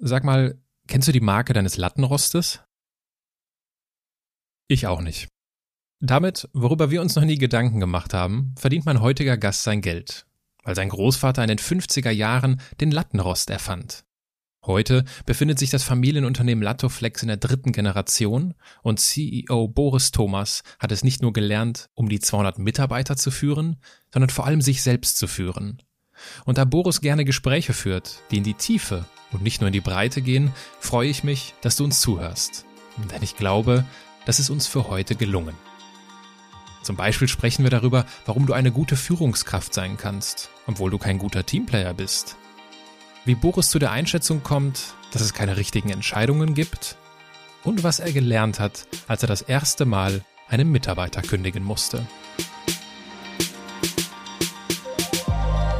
Sag mal, kennst du die Marke deines Lattenrostes? Ich auch nicht. Damit, worüber wir uns noch nie Gedanken gemacht haben, verdient mein heutiger Gast sein Geld, weil sein Großvater in den 50er Jahren den Lattenrost erfand. Heute befindet sich das Familienunternehmen Lattoflex in der dritten Generation und CEO Boris Thomas hat es nicht nur gelernt, um die 200 Mitarbeiter zu führen, sondern vor allem sich selbst zu führen. Und da Boris gerne Gespräche führt, die in die Tiefe und nicht nur in die Breite gehen, freue ich mich, dass du uns zuhörst. Denn ich glaube, das ist uns für heute gelungen. Zum Beispiel sprechen wir darüber, warum du eine gute Führungskraft sein kannst, obwohl du kein guter Teamplayer bist. Wie Boris zu der Einschätzung kommt, dass es keine richtigen Entscheidungen gibt und was er gelernt hat, als er das erste Mal einen Mitarbeiter kündigen musste.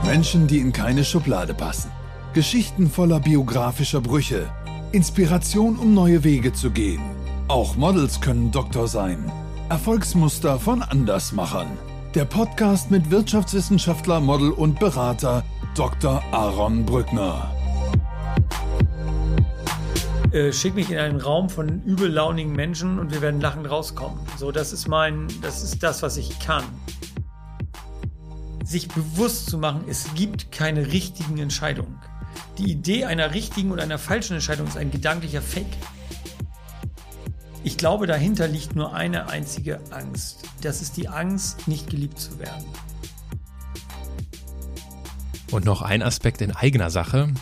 Menschen, die in keine Schublade passen. Geschichten voller biografischer Brüche. Inspiration, um neue Wege zu gehen. Auch Models können Doktor sein. Erfolgsmuster von Andersmachern. Der Podcast mit Wirtschaftswissenschaftler, Model und Berater Dr. Aaron Brückner. Äh, schick mich in einen Raum von übellaunigen Menschen und wir werden lachend rauskommen. So, das ist mein, das ist das, was ich kann. Sich bewusst zu machen, es gibt keine richtigen Entscheidungen. Die Idee einer richtigen und einer falschen Entscheidung ist ein gedanklicher Fake. Ich glaube, dahinter liegt nur eine einzige Angst. Das ist die Angst, nicht geliebt zu werden. Und noch ein Aspekt in eigener Sache.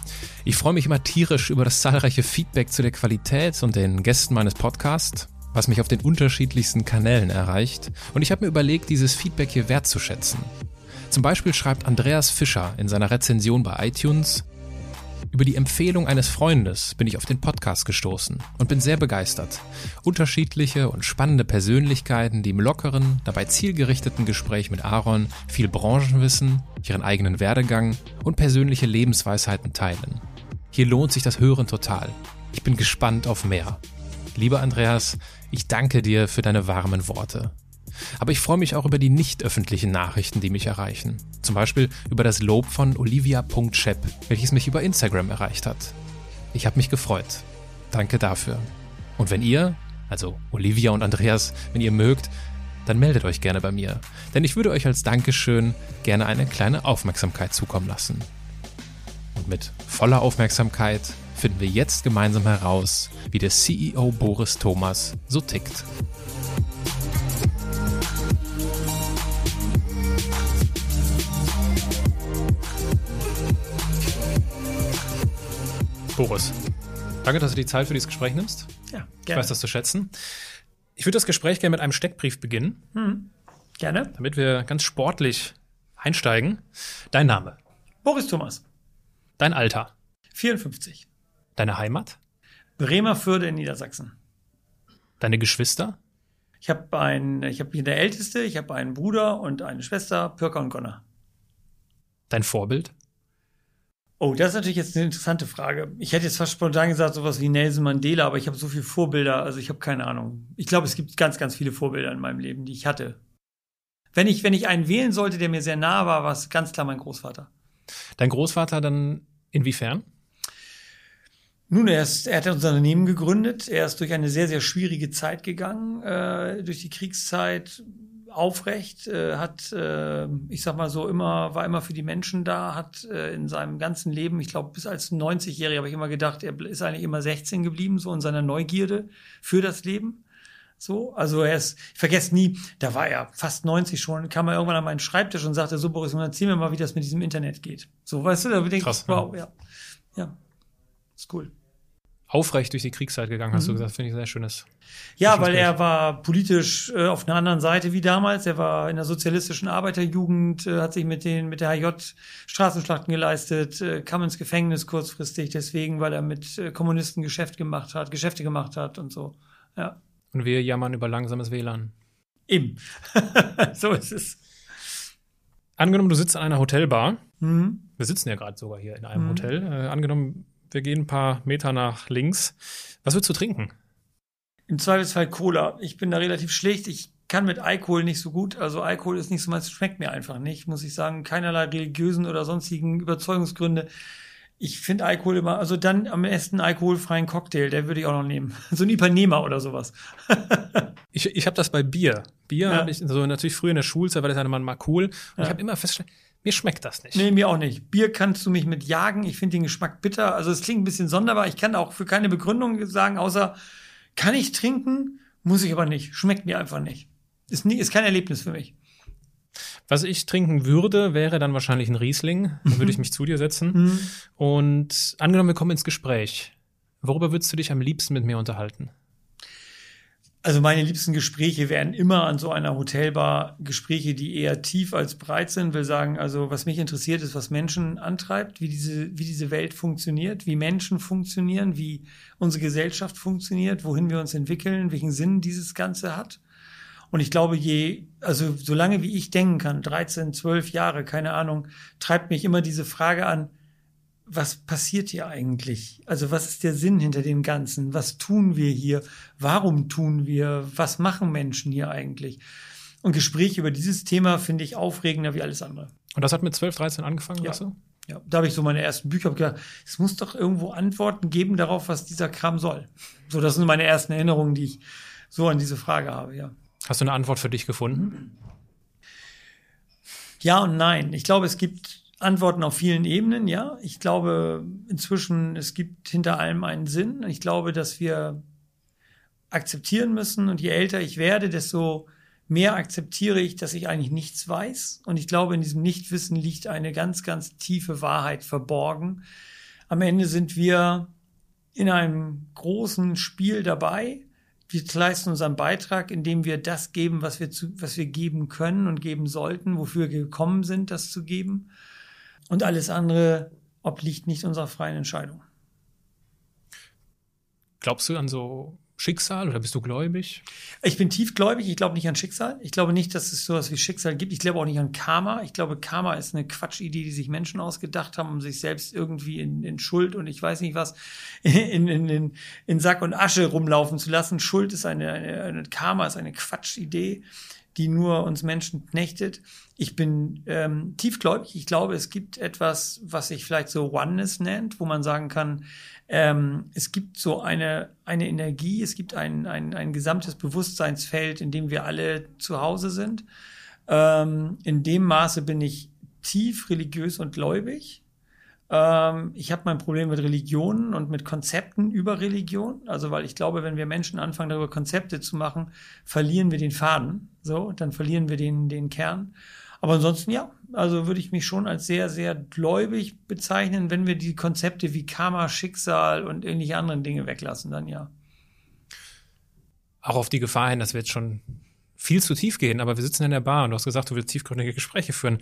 Ich freue mich immer tierisch über das zahlreiche Feedback zu der Qualität und den Gästen meines Podcasts, was mich auf den unterschiedlichsten Kanälen erreicht. Und ich habe mir überlegt, dieses Feedback hier wertzuschätzen. Zum Beispiel schreibt Andreas Fischer in seiner Rezension bei iTunes, über die Empfehlung eines Freundes bin ich auf den Podcast gestoßen und bin sehr begeistert. Unterschiedliche und spannende Persönlichkeiten, die im lockeren, dabei zielgerichteten Gespräch mit Aaron viel Branchenwissen, ihren eigenen Werdegang und persönliche Lebensweisheiten teilen. Hier lohnt sich das Hören total. Ich bin gespannt auf mehr. Lieber Andreas, ich danke dir für deine warmen Worte. Aber ich freue mich auch über die nicht öffentlichen Nachrichten, die mich erreichen. Zum Beispiel über das Lob von olivia.shep, welches mich über Instagram erreicht hat. Ich habe mich gefreut. Danke dafür. Und wenn ihr, also Olivia und Andreas, wenn ihr mögt, dann meldet euch gerne bei mir. Denn ich würde euch als Dankeschön gerne eine kleine Aufmerksamkeit zukommen lassen. Und mit voller Aufmerksamkeit finden wir jetzt gemeinsam heraus, wie der CEO Boris Thomas so tickt. Boris, danke, dass du die Zeit für dieses Gespräch nimmst. Ja, gerne. Ich weiß das zu schätzen. Ich würde das Gespräch gerne mit einem Steckbrief beginnen. Hm, gerne. Damit wir ganz sportlich einsteigen. Dein Name. Boris Thomas. Dein Alter. 54. Deine Heimat. Bremerförde in Niedersachsen. Deine Geschwister. Ich habe ein, ich habe der Älteste, ich habe einen Bruder und eine Schwester, Pirker und Gonner. Dein Vorbild. Oh, das ist natürlich jetzt eine interessante Frage. Ich hätte jetzt fast spontan gesagt, sowas wie Nelson Mandela, aber ich habe so viele Vorbilder, also ich habe keine Ahnung. Ich glaube, es gibt ganz, ganz viele Vorbilder in meinem Leben, die ich hatte. Wenn ich, wenn ich einen wählen sollte, der mir sehr nah war, war es ganz klar mein Großvater. Dein Großvater dann inwiefern? Nun, er, ist, er hat unser Unternehmen gegründet. Er ist durch eine sehr, sehr schwierige Zeit gegangen, äh, durch die Kriegszeit aufrecht, äh, hat, äh, ich sag mal so, immer, war immer für die Menschen da, hat äh, in seinem ganzen Leben, ich glaube, bis als 90-Jähriger habe ich immer gedacht, er ist eigentlich immer 16 geblieben, so in seiner Neugierde für das Leben. So, also er ist, ich vergesse nie, da war er fast 90 schon, kam er irgendwann an meinen Schreibtisch und sagte, so Boris, und erzähl mir mal, wie das mit diesem Internet geht. So, weißt du, da denke ich, wow, ja. ja, ist cool aufrecht durch die Kriegszeit gegangen, hast mhm. du gesagt. Finde ich ein sehr schönes. Ja, weil er war politisch äh, auf einer anderen Seite wie damals. Er war in der sozialistischen Arbeiterjugend, äh, hat sich mit den mit der HJ Straßenschlachten geleistet, äh, kam ins Gefängnis kurzfristig deswegen, weil er mit äh, Kommunisten Geschäft gemacht hat, Geschäfte gemacht hat und so. Ja. Und wir jammern über langsames WLAN. Eben. so ist es. Angenommen, du sitzt in einer Hotelbar. Mhm. Wir sitzen ja gerade sogar hier in einem mhm. Hotel. Äh, angenommen, wir gehen ein paar Meter nach links. Was willst du trinken? Im Zweifelsfall Cola. Ich bin da relativ schlecht. Ich kann mit Alkohol nicht so gut. Also Alkohol ist nicht so meins, schmeckt mir einfach nicht, muss ich sagen. Keinerlei religiösen oder sonstigen Überzeugungsgründe. Ich finde Alkohol immer, also dann am besten alkoholfreien Cocktail, der würde ich auch noch nehmen. So ein Ipanema oder sowas. ich ich habe das bei Bier. Bier ja. habe ich so natürlich früher in der Schulzeit, weil das ja mal cool. Und ja. ich habe immer festgestellt, mir schmeckt das nicht. Nee, mir auch nicht. Bier kannst du mich mit jagen. Ich finde den Geschmack bitter. Also es klingt ein bisschen sonderbar. Ich kann auch für keine Begründung sagen, außer kann ich trinken, muss ich aber nicht. Schmeckt mir einfach nicht. Ist, nie, ist kein Erlebnis für mich. Was ich trinken würde, wäre dann wahrscheinlich ein Riesling. Dann würde ich mich zu dir setzen. Mhm. Und angenommen, wir kommen ins Gespräch. Worüber würdest du dich am liebsten mit mir unterhalten? Also meine liebsten Gespräche wären immer an so einer Hotelbar Gespräche, die eher tief als breit sind. Will sagen, also was mich interessiert, ist, was Menschen antreibt, wie diese, wie diese Welt funktioniert, wie Menschen funktionieren, wie unsere Gesellschaft funktioniert, wohin wir uns entwickeln, welchen Sinn dieses Ganze hat. Und ich glaube, je, also solange wie ich denken kann, 13, 12 Jahre, keine Ahnung, treibt mich immer diese Frage an, was passiert hier eigentlich? Also was ist der Sinn hinter dem Ganzen? Was tun wir hier? Warum tun wir? Was machen Menschen hier eigentlich? Und Gespräche über dieses Thema finde ich aufregender wie alles andere. Und das hat mit 12, 13 angefangen, ja. du? Ja, da habe ich so meine ersten Bücher gedacht, es muss doch irgendwo Antworten geben darauf, was dieser Kram soll. So, das sind meine ersten Erinnerungen, die ich so an diese Frage habe, ja. Hast du eine Antwort für dich gefunden? Ja und nein. Ich glaube, es gibt Antworten auf vielen Ebenen, ja. Ich glaube inzwischen, es gibt hinter allem einen Sinn. Ich glaube, dass wir akzeptieren müssen und je älter ich werde, desto mehr akzeptiere ich, dass ich eigentlich nichts weiß. Und ich glaube, in diesem Nichtwissen liegt eine ganz, ganz tiefe Wahrheit verborgen. Am Ende sind wir in einem großen Spiel dabei wir leisten unseren Beitrag, indem wir das geben, was wir, zu, was wir geben können und geben sollten, wofür wir gekommen sind, das zu geben. Und alles andere obliegt nicht unserer freien Entscheidung. Glaubst du an so Schicksal oder bist du gläubig? Ich bin tiefgläubig. Ich glaube nicht an Schicksal. Ich glaube nicht, dass es sowas wie Schicksal gibt. Ich glaube auch nicht an Karma. Ich glaube, Karma ist eine Quatschidee, die sich Menschen ausgedacht haben, um sich selbst irgendwie in, in Schuld und ich weiß nicht was in, in, in, in Sack und Asche rumlaufen zu lassen. Schuld ist eine, eine, eine Karma ist eine Quatschidee die nur uns Menschen knechtet. Ich bin ähm, tiefgläubig. Ich glaube, es gibt etwas, was sich vielleicht so Oneness nennt, wo man sagen kann, ähm, es gibt so eine, eine Energie, es gibt ein, ein, ein gesamtes Bewusstseinsfeld, in dem wir alle zu Hause sind. Ähm, in dem Maße bin ich tief religiös und gläubig. Ähm, ich habe mein Problem mit Religionen und mit Konzepten über Religion. Also, weil ich glaube, wenn wir Menschen anfangen, darüber Konzepte zu machen, verlieren wir den Faden. So, dann verlieren wir den, den Kern. Aber ansonsten ja, also würde ich mich schon als sehr, sehr gläubig bezeichnen, wenn wir die Konzepte wie Karma, Schicksal und ähnliche anderen Dinge weglassen, dann ja. Auch auf die Gefahr hin, dass wir jetzt schon viel zu tief gehen, aber wir sitzen in der Bar und du hast gesagt, du willst tiefgründige Gespräche führen.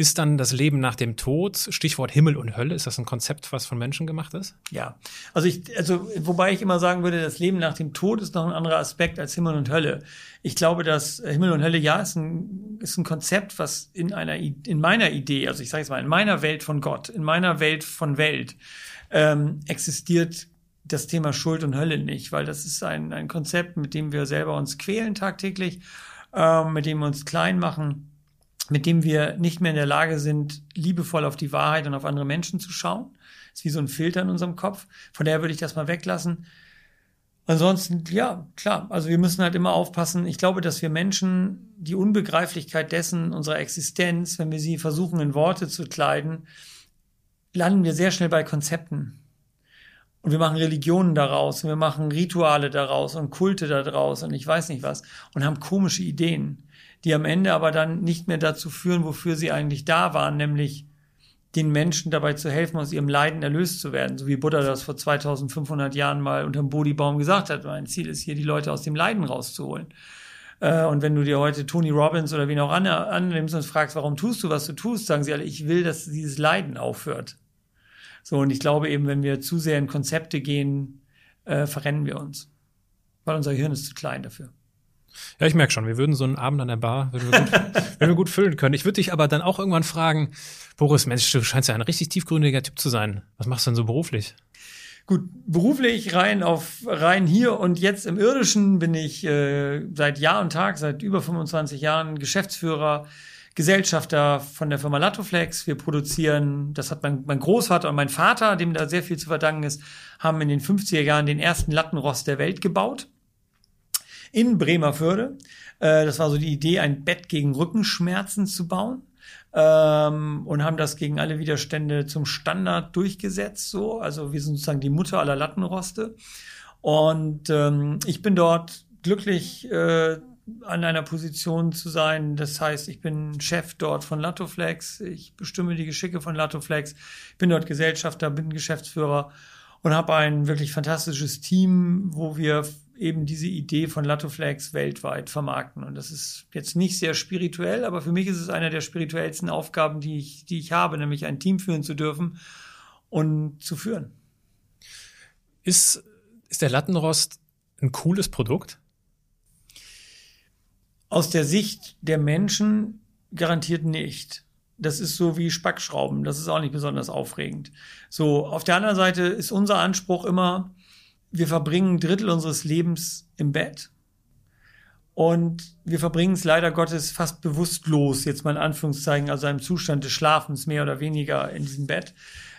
Ist dann das Leben nach dem Tod, Stichwort Himmel und Hölle, ist das ein Konzept, was von Menschen gemacht ist? Ja. Also ich, also, wobei ich immer sagen würde, das Leben nach dem Tod ist noch ein anderer Aspekt als Himmel und Hölle. Ich glaube, dass Himmel und Hölle, ja, ist ein, ist ein Konzept, was in einer, in meiner Idee, also ich sage jetzt mal, in meiner Welt von Gott, in meiner Welt von Welt, ähm, existiert das Thema Schuld und Hölle nicht, weil das ist ein, ein Konzept, mit dem wir selber uns quälen tagtäglich, ähm, mit dem wir uns klein machen mit dem wir nicht mehr in der Lage sind, liebevoll auf die Wahrheit und auf andere Menschen zu schauen. Das ist wie so ein Filter in unserem Kopf. Von daher würde ich das mal weglassen. Ansonsten, ja, klar. Also wir müssen halt immer aufpassen. Ich glaube, dass wir Menschen die Unbegreiflichkeit dessen, unserer Existenz, wenn wir sie versuchen in Worte zu kleiden, landen wir sehr schnell bei Konzepten. Und wir machen Religionen daraus und wir machen Rituale daraus und Kulte daraus und ich weiß nicht was und haben komische Ideen die am Ende aber dann nicht mehr dazu führen, wofür sie eigentlich da waren, nämlich den Menschen dabei zu helfen, aus ihrem Leiden erlöst zu werden, so wie Buddha das vor 2500 Jahren mal unterm Bodhibaum gesagt hat. Mein Ziel ist hier, die Leute aus dem Leiden rauszuholen. Äh, und wenn du dir heute Tony Robbins oder wen auch annimmst und fragst, warum tust du, was du tust, sagen sie alle, ich will, dass dieses Leiden aufhört. So, und ich glaube eben, wenn wir zu sehr in Konzepte gehen, äh, verrennen wir uns. Weil unser Gehirn ist zu klein dafür. Ja, ich merke schon, wir würden so einen Abend an der Bar, würden wir gut, würden wir gut füllen können. Ich würde dich aber dann auch irgendwann fragen, Boris, Mensch, du scheinst ja ein richtig tiefgründiger Typ zu sein. Was machst du denn so beruflich? Gut, beruflich rein auf rein hier und jetzt im Irdischen bin ich äh, seit Jahr und Tag, seit über 25 Jahren Geschäftsführer Gesellschafter von der Firma Latoflex. Wir produzieren, das hat mein, mein Großvater und mein Vater, dem da sehr viel zu verdanken ist, haben in den 50er Jahren den ersten Lattenrost der Welt gebaut. In Bremerförde. Äh, das war so die Idee, ein Bett gegen Rückenschmerzen zu bauen. Ähm, und haben das gegen alle Widerstände zum Standard durchgesetzt. So, also wir sind sozusagen die Mutter aller Lattenroste. Und ähm, ich bin dort glücklich äh, an einer Position zu sein. Das heißt, ich bin Chef dort von Latoflex. Ich bestimme die Geschicke von Latoflex. Bin dort Gesellschafter, bin Geschäftsführer und habe ein wirklich fantastisches Team, wo wir eben diese Idee von Latoflex weltweit vermarkten. Und das ist jetzt nicht sehr spirituell, aber für mich ist es eine der spirituellsten Aufgaben, die ich, die ich habe, nämlich ein Team führen zu dürfen und zu führen. Ist, ist der Lattenrost ein cooles Produkt? Aus der Sicht der Menschen garantiert nicht. Das ist so wie Spackschrauben. Das ist auch nicht besonders aufregend. So, auf der anderen Seite ist unser Anspruch immer, wir verbringen ein Drittel unseres Lebens im Bett. Und wir verbringen es leider Gottes fast bewusstlos, jetzt mal in Anführungszeichen, also im Zustand des Schlafens mehr oder weniger in diesem Bett.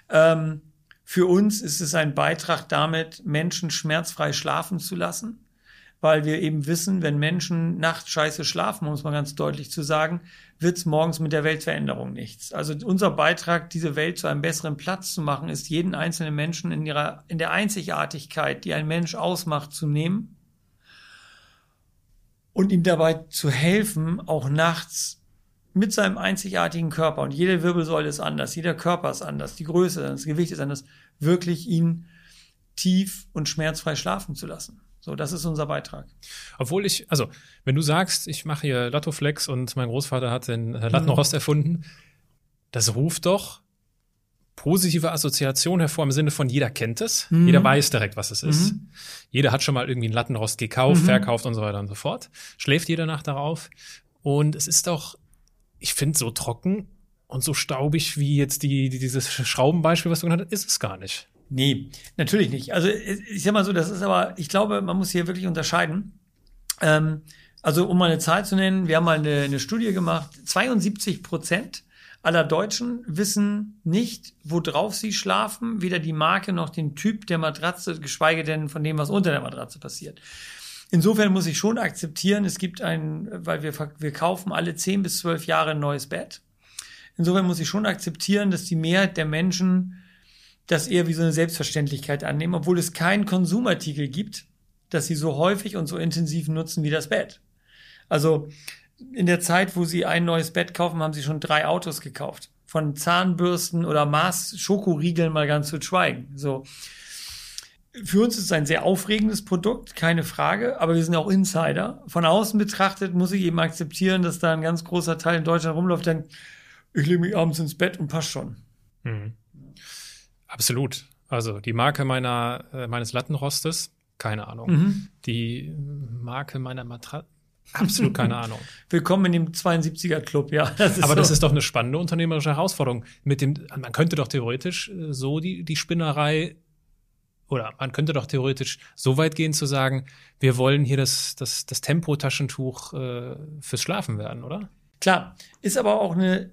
Ähm, für uns ist es ein Beitrag damit, Menschen schmerzfrei schlafen zu lassen, weil wir eben wissen, wenn Menschen nachts scheiße schlafen, muss man ganz deutlich zu sagen, wird es morgens mit der Weltveränderung nichts. Also unser Beitrag, diese Welt zu einem besseren Platz zu machen, ist jeden einzelnen Menschen in ihrer, in der Einzigartigkeit, die ein Mensch ausmacht, zu nehmen und ihm dabei zu helfen, auch nachts mit seinem einzigartigen Körper und jede Wirbelsäule ist anders, jeder Körper ist anders, die Größe, das Gewicht ist anders, wirklich ihn tief und schmerzfrei schlafen zu lassen. So, das ist unser Beitrag. Obwohl ich, also, wenn du sagst, ich mache hier Lattoflex und mein Großvater hat den äh, Lattenrost mhm. erfunden, das ruft doch positive Assoziation hervor im Sinne von jeder kennt es, mhm. jeder weiß direkt, was es ist. Mhm. Jeder hat schon mal irgendwie einen Lattenrost gekauft, mhm. verkauft und so weiter und so fort. Schläft jede Nacht darauf. Und es ist doch, ich finde, so trocken und so staubig wie jetzt die, die dieses Schraubenbeispiel, was du genannt hast, ist es gar nicht. Nee, natürlich nicht. Also ich sag mal so, das ist aber, ich glaube, man muss hier wirklich unterscheiden. Ähm, also um mal eine Zahl zu nennen, wir haben mal eine, eine Studie gemacht, 72 Prozent aller Deutschen wissen nicht, worauf sie schlafen, weder die Marke noch den Typ der Matratze, geschweige denn von dem, was unter der Matratze passiert. Insofern muss ich schon akzeptieren, es gibt ein, weil wir, wir kaufen alle 10 bis 12 Jahre ein neues Bett. Insofern muss ich schon akzeptieren, dass die Mehrheit der Menschen das eher wie so eine Selbstverständlichkeit annehmen, obwohl es keinen Konsumartikel gibt, das sie so häufig und so intensiv nutzen wie das Bett. Also in der Zeit, wo sie ein neues Bett kaufen, haben sie schon drei Autos gekauft. Von Zahnbürsten oder Maß Schokoriegeln mal ganz zu schweigen. So. Für uns ist es ein sehr aufregendes Produkt, keine Frage, aber wir sind auch Insider. Von außen betrachtet muss ich eben akzeptieren, dass da ein ganz großer Teil in Deutschland rumläuft, denn ich lege mich abends ins Bett und passt schon. Mhm. Absolut. Also die Marke meiner, äh, meines Lattenrostes, keine Ahnung. Mhm. Die Marke meiner Matratze, absolut keine Ahnung. Willkommen in dem 72er Club, ja. Das Aber so. das ist doch eine spannende unternehmerische Herausforderung. Mit dem, man könnte doch theoretisch äh, so die, die Spinnerei oder man könnte doch theoretisch so weit gehen zu sagen, wir wollen hier das, das, das Tempotaschentuch äh, fürs Schlafen werden, oder? Klar, ist aber auch eine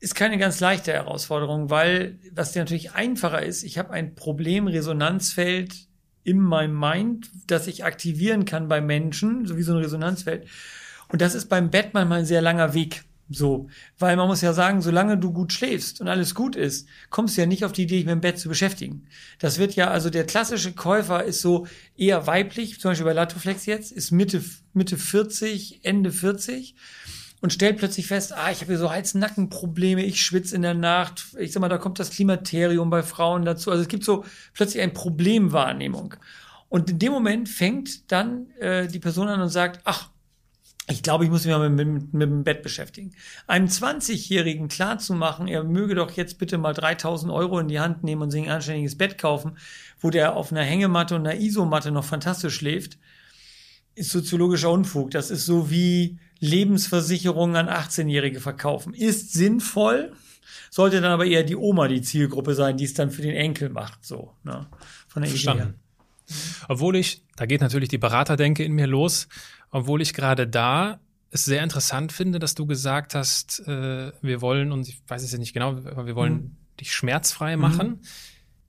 ist keine ganz leichte Herausforderung, weil was dir natürlich einfacher ist, ich habe ein Problemresonanzfeld in meinem Mind, das ich aktivieren kann bei Menschen, so wie so ein Resonanzfeld. Und das ist beim Bett manchmal ein sehr langer Weg. So, weil man muss ja sagen, solange du gut schläfst und alles gut ist, kommst du ja nicht auf die Idee, dich mit dem Bett zu beschäftigen. Das wird ja, also der klassische Käufer ist so eher weiblich, zum Beispiel bei Latoflex jetzt, ist Mitte, Mitte 40, Ende 40 und stellt plötzlich fest, ah, ich habe hier so Hals-Nacken-Probleme, ich schwitze in der Nacht. Ich sag mal, da kommt das Klimaterium bei Frauen dazu. Also es gibt so plötzlich eine Problemwahrnehmung. Und in dem Moment fängt dann äh, die Person an und sagt, ach, ich glaube, ich muss mich mal mit, mit, mit dem Bett beschäftigen. Einem 20-Jährigen klarzumachen, er möge doch jetzt bitte mal 3000 Euro in die Hand nehmen und sich ein anständiges Bett kaufen, wo der auf einer Hängematte und einer Isomatte noch fantastisch schläft, ist soziologischer Unfug. Das ist so wie Lebensversicherungen an 18-Jährige verkaufen. Ist sinnvoll, sollte dann aber eher die Oma die Zielgruppe sein, die es dann für den Enkel macht, so, ne? Von der Verstanden. Idee her. Obwohl ich, da geht natürlich die Beraterdenke in mir los, obwohl ich gerade da es sehr interessant finde, dass du gesagt hast, äh, wir wollen, und ich weiß es ja nicht genau, aber wir wollen mhm. dich schmerzfrei machen. Mhm.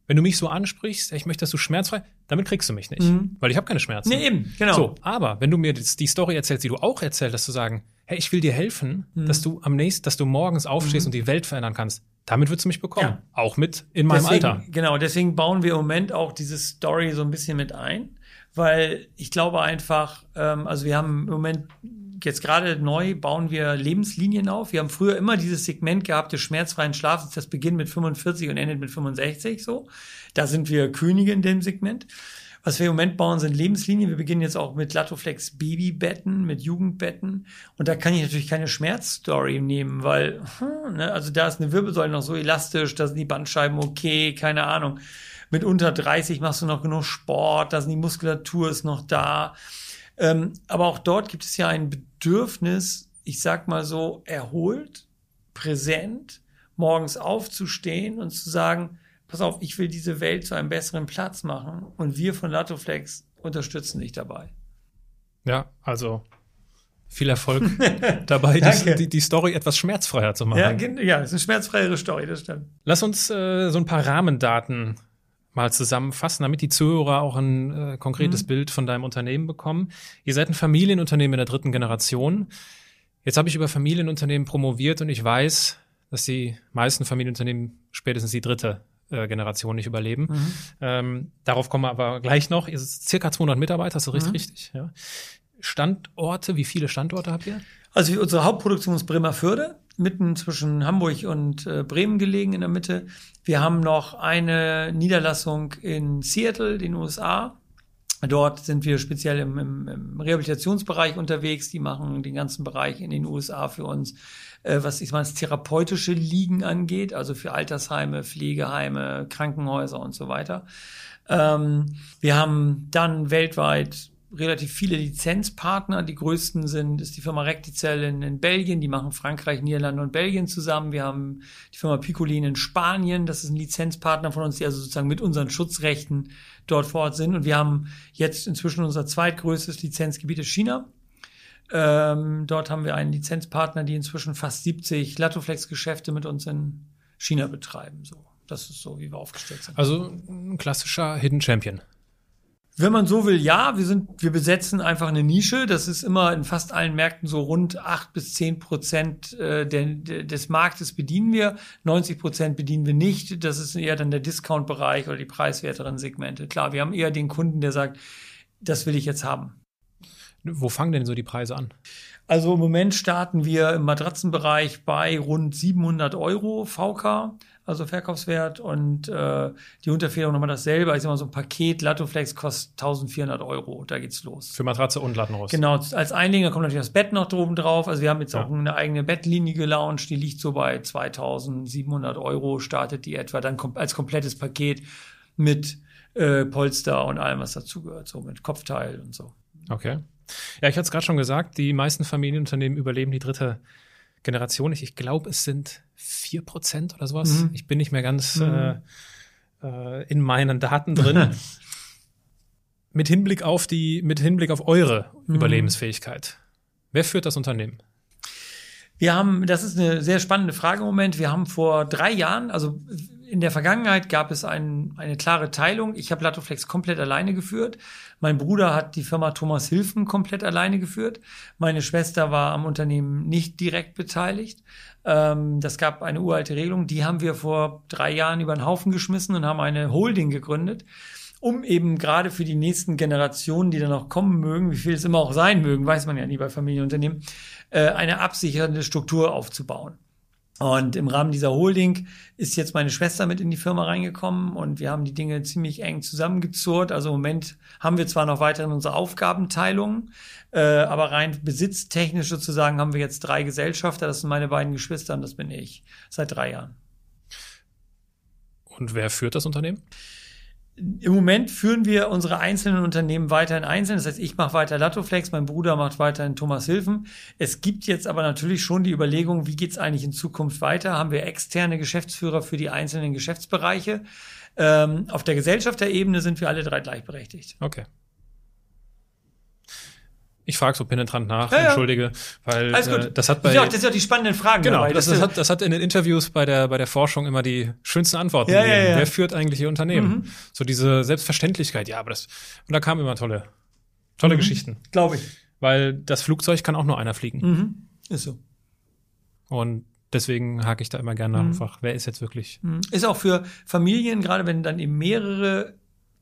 Wenn du mich so ansprichst, ich möchte, dass du schmerzfrei, damit kriegst du mich nicht, mhm. weil ich habe keine Schmerzen. Nee, eben, genau. So, aber wenn du mir die Story erzählst, die du auch erzählst, dass du sagen, hey, ich will dir helfen, mhm. dass du am nächsten, dass du morgens aufstehst mhm. und die Welt verändern kannst, damit würdest du mich bekommen. Ja. Auch mit in meinem deswegen, Alter. Genau, deswegen bauen wir im Moment auch diese Story so ein bisschen mit ein, weil ich glaube einfach, ähm, also wir haben im Moment jetzt gerade neu bauen wir Lebenslinien auf. Wir haben früher immer dieses Segment gehabt des schmerzfreien Schlafens, das beginnt mit 45 und endet mit 65 so. Da sind wir Könige in dem Segment. Was wir im Moment bauen, sind Lebenslinien. Wir beginnen jetzt auch mit Latoflex Babybetten, mit Jugendbetten. Und da kann ich natürlich keine Schmerzstory nehmen, weil, hm, ne, also da ist eine Wirbelsäule noch so elastisch, da sind die Bandscheiben okay, keine Ahnung. Mit unter 30 machst du noch genug Sport, da sind die Muskulatur ist noch da. Ähm, aber auch dort gibt es ja ein Bedürfnis, ich sag mal so, erholt, präsent, morgens aufzustehen und zu sagen, pass auf, ich will diese Welt zu einem besseren Platz machen und wir von Latoflex unterstützen dich dabei. Ja, also viel Erfolg dabei, die, die, Story etwas schmerzfreier zu machen. Ja, ja, ist eine schmerzfreiere Story, das stimmt. Lass uns äh, so ein paar Rahmendaten mal zusammenfassen, damit die Zuhörer auch ein äh, konkretes mhm. Bild von deinem Unternehmen bekommen. Ihr seid ein Familienunternehmen in der dritten Generation. Jetzt habe ich über Familienunternehmen promoviert und ich weiß, dass die meisten Familienunternehmen spätestens die dritte äh, Generation nicht überleben. Mhm. Ähm, darauf kommen wir aber gleich noch. Ihr seid circa 200 Mitarbeiter, ist das mhm. richtig? Ja. Standorte, wie viele Standorte habt ihr? Also unsere Hauptproduktion ist Bremerförde, mitten zwischen Hamburg und äh, Bremen gelegen in der Mitte. Wir haben noch eine Niederlassung in Seattle, den USA. Dort sind wir speziell im, im, im Rehabilitationsbereich unterwegs. Die machen den ganzen Bereich in den USA für uns, äh, was ich meine, therapeutische Liegen angeht, also für Altersheime, Pflegeheime, Krankenhäuser und so weiter. Ähm, wir haben dann weltweit relativ viele Lizenzpartner. Die größten sind, ist die Firma Recticell in, in, Belgien, die machen Frankreich, Niederlande und Belgien zusammen. Wir haben die Firma Picolin in Spanien, das ist ein Lizenzpartner von uns, die also sozusagen mit unseren Schutzrechten dort vor Ort sind. Und wir haben jetzt inzwischen unser zweitgrößtes Lizenzgebiet ist China. Ähm, dort haben wir einen Lizenzpartner, die inzwischen fast 70 Latoflex-Geschäfte mit uns in China betreiben. So, das ist so, wie wir aufgestellt sind. Also ein klassischer Hidden Champion. Wenn man so will, ja, wir sind, wir besetzen einfach eine Nische. Das ist immer in fast allen Märkten so rund acht bis zehn Prozent äh, des Marktes bedienen wir. 90 Prozent bedienen wir nicht. Das ist eher dann der Discount-Bereich oder die preiswerteren Segmente. Klar, wir haben eher den Kunden, der sagt, das will ich jetzt haben. Wo fangen denn so die Preise an? Also im Moment starten wir im Matratzenbereich bei rund 700 Euro VK also Verkaufswert und äh, die Unterfederung nochmal dasselbe. Ich sag mal, so ein Paket Latoflex kostet 1400 Euro. Da geht's los. Für Matratze und Lattenrost. Genau, als Einliegen kommt natürlich das Bett noch droben drauf. Also wir haben jetzt ja. auch eine eigene Bettlinie gelauncht, die liegt so bei 2700 Euro, startet die etwa dann als komplettes Paket mit äh, Polster und allem, was dazugehört, so mit Kopfteil und so. Okay. Ja, ich hatte es gerade schon gesagt, die meisten Familienunternehmen überleben die dritte Generation. Ich, ich glaube, es sind vier Prozent oder sowas. Mhm. Ich bin nicht mehr ganz mhm. äh, äh, in meinen Daten drin. mit Hinblick auf die, mit Hinblick auf eure mhm. Überlebensfähigkeit. Wer führt das Unternehmen? Wir haben, das ist eine sehr spannende Frage im Moment. Wir haben vor drei Jahren, also in der Vergangenheit gab es ein, eine klare Teilung. Ich habe Latoflex komplett alleine geführt. Mein Bruder hat die Firma Thomas Hilfen komplett alleine geführt. Meine Schwester war am Unternehmen nicht direkt beteiligt. Ähm, das gab eine uralte Regelung. Die haben wir vor drei Jahren über den Haufen geschmissen und haben eine Holding gegründet um eben gerade für die nächsten Generationen, die dann noch kommen mögen, wie viel es immer auch sein mögen, weiß man ja nie bei Familienunternehmen, äh, eine absichernde Struktur aufzubauen. Und im Rahmen dieser Holding ist jetzt meine Schwester mit in die Firma reingekommen und wir haben die Dinge ziemlich eng zusammengezurrt. Also im Moment haben wir zwar noch weiterhin unsere Aufgabenteilung, äh, aber rein besitztechnisch sozusagen haben wir jetzt drei Gesellschafter. Das sind meine beiden Geschwister und das bin ich seit drei Jahren. Und wer führt das Unternehmen? Im Moment führen wir unsere einzelnen Unternehmen weiterhin einzeln. Das heißt, ich mache weiter Latoflex, mein Bruder macht weiterhin Thomas Hilfen. Es gibt jetzt aber natürlich schon die Überlegung, wie geht's eigentlich in Zukunft weiter? Haben wir externe Geschäftsführer für die einzelnen Geschäftsbereiche? Ähm, auf der Gesellschafterebene sind wir alle drei gleichberechtigt. Okay. Ich frage so penetrant nach, Ja, ja. entschuldige, weil Alles gut. Äh, das hat bei ja das sind ja die spannenden Fragen. genau, dabei. das, das, hat, das hat in den Interviews bei der bei der Forschung immer die schönsten Antworten Ja, gegeben. ja. Wer führt eigentlich ihr Unternehmen? Mhm. So diese Selbstverständlichkeit, ja, aber das und da kamen immer tolle tolle Mhm. Geschichten, Glaube ich. weil das Flugzeug kann auch nur einer fliegen Mhm. Ist so. und deswegen hake ich da immer gerne nach Mhm. einfach, wer ist jetzt wirklich Mhm. Ist auch für Familien, gerade wenn dann eben mehrere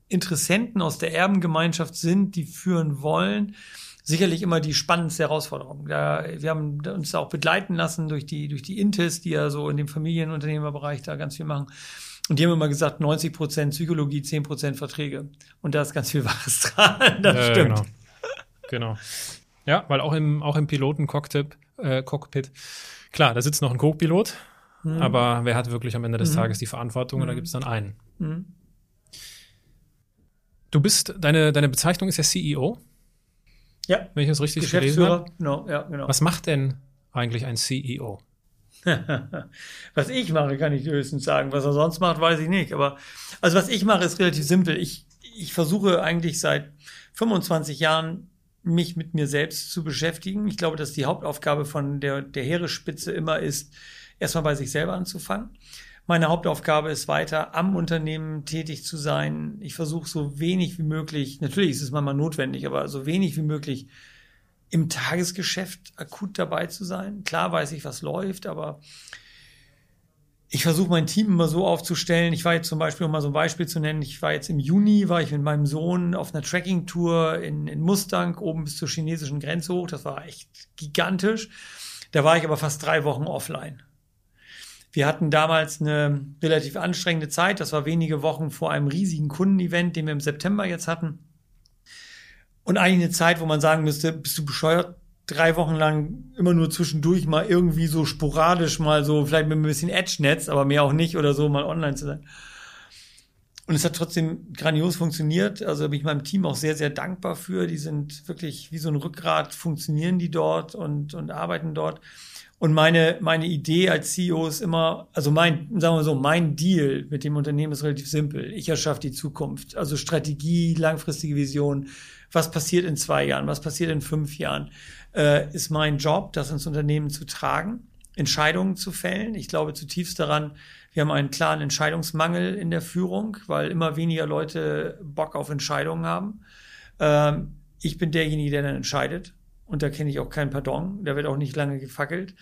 Interessenten aus der Erbengemeinschaft sind, die führen wollen, sicherlich immer die spannendste Herausforderung. Da, wir haben uns da auch begleiten lassen durch die, durch die Intis, die ja so in dem Familienunternehmerbereich da ganz viel machen. Und die haben immer gesagt, 90 Prozent Psychologie, 10 Prozent Verträge. Und da ist ganz viel Wahres dran. Das Ja, stimmt. Genau. genau. Ja, weil auch im, auch im Piloten-Cockpit, äh, Cockpit, klar, da sitzt noch ein Co-Pilot, Mhm. aber wer hat wirklich am Ende des Mhm. Tages die Verantwortung? Und da Mhm. gibt es dann einen. Mhm. Du bist, deine, deine Bezeichnung ist ja CEO, Ja, wenn ich das richtig gelesen Geschäftsführer. habe. Genau, ja, genau. Was macht denn eigentlich ein CEO? was ich mache, kann ich höchstens sagen. Was er sonst macht, weiß ich nicht. Aber also was ich mache, ist relativ simpel. Ich, ich versuche eigentlich seit 25 Jahren mich mit mir selbst zu beschäftigen. Ich glaube, dass die Hauptaufgabe von der, der Heeresspitze immer ist, erstmal bei sich selber anzufangen. Meine Hauptaufgabe ist weiter am Unternehmen tätig zu sein. Ich versuche so wenig wie möglich, natürlich ist es manchmal notwendig, aber so wenig wie möglich im Tagesgeschäft akut dabei zu sein. Klar weiß ich, was läuft, aber ich versuche mein Team immer so aufzustellen. Ich war jetzt zum Beispiel, um mal so ein Beispiel zu nennen, ich war jetzt im Juni, war ich mit meinem Sohn auf einer Tracking-Tour in, in Mustang oben bis zur chinesischen Grenze hoch. Das war echt gigantisch. Da war ich aber fast drei Wochen offline. Wir hatten damals eine relativ anstrengende Zeit. Das war wenige Wochen vor einem riesigen Kundenevent, den wir im September jetzt hatten. Und eigentlich eine Zeit, wo man sagen müsste, bist du bescheuert, drei Wochen lang immer nur zwischendurch mal irgendwie so sporadisch mal so, vielleicht mit ein bisschen Edge-Netz, aber mehr auch nicht oder so mal online zu sein. Und es hat trotzdem grandios funktioniert. Also bin ich meinem Team auch sehr, sehr dankbar für. Die sind wirklich wie so ein Rückgrat, funktionieren die dort und, und arbeiten dort. Und meine, meine Idee als CEO ist immer, also mein, sagen wir so, mein Deal mit dem Unternehmen ist relativ simpel. Ich erschaffe die Zukunft. Also Strategie, langfristige Vision. Was passiert in zwei Jahren? Was passiert in fünf Jahren? Äh, ist mein Job, das ins Unternehmen zu tragen, Entscheidungen zu fällen. Ich glaube zutiefst daran, wir haben einen klaren Entscheidungsmangel in der Führung, weil immer weniger Leute Bock auf Entscheidungen haben. Ähm, ich bin derjenige, der dann entscheidet. Und da kenne ich auch kein Pardon. Da wird auch nicht lange gefackelt.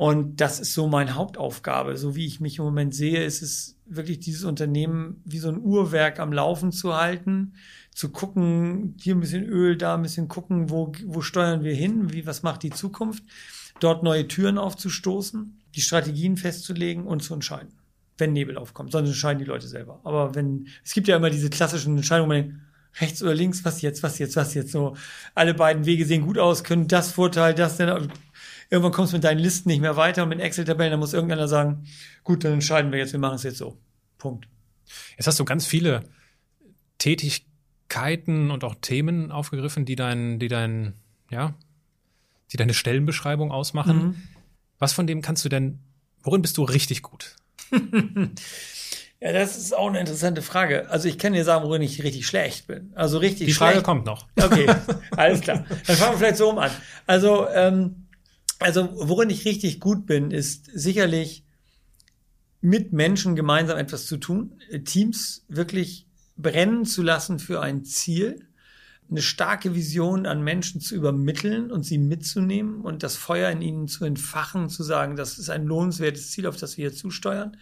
Und das ist so meine Hauptaufgabe. So wie ich mich im Moment sehe, ist es wirklich dieses Unternehmen wie so ein Uhrwerk am Laufen zu halten, zu gucken, hier ein bisschen Öl, da ein bisschen gucken, wo, wo steuern wir hin, wie, was macht die Zukunft, dort neue Türen aufzustoßen, die Strategien festzulegen und zu entscheiden, wenn Nebel aufkommt. Sonst entscheiden die Leute selber. Aber wenn, es gibt ja immer diese klassischen Entscheidungen, wo man denkt, rechts oder links, was jetzt, was jetzt, was jetzt, so, alle beiden Wege sehen gut aus, können das Vorteil, das denn, irgendwann kommst du mit deinen Listen nicht mehr weiter und mit Excel-Tabellen, dann muss irgendeiner sagen, gut, dann entscheiden wir jetzt, wir machen es jetzt so. Punkt. Jetzt hast du ganz viele Tätigkeiten und auch Themen aufgegriffen, die dein, die dein, ja, die deine Stellenbeschreibung ausmachen. Mhm. Was von dem kannst du denn, worin bist du richtig gut? Ja, das ist auch eine interessante Frage. Also ich kann dir sagen, worin ich richtig schlecht bin. Also richtig Die Frage schlecht. kommt noch. Okay, alles klar. Dann fangen wir vielleicht so um an. Also, ähm, also worin ich richtig gut bin, ist sicherlich mit Menschen gemeinsam etwas zu tun, Teams wirklich brennen zu lassen für ein Ziel, eine starke Vision an Menschen zu übermitteln und sie mitzunehmen und das Feuer in ihnen zu entfachen, zu sagen, das ist ein lohnenswertes Ziel, auf das wir hier zusteuern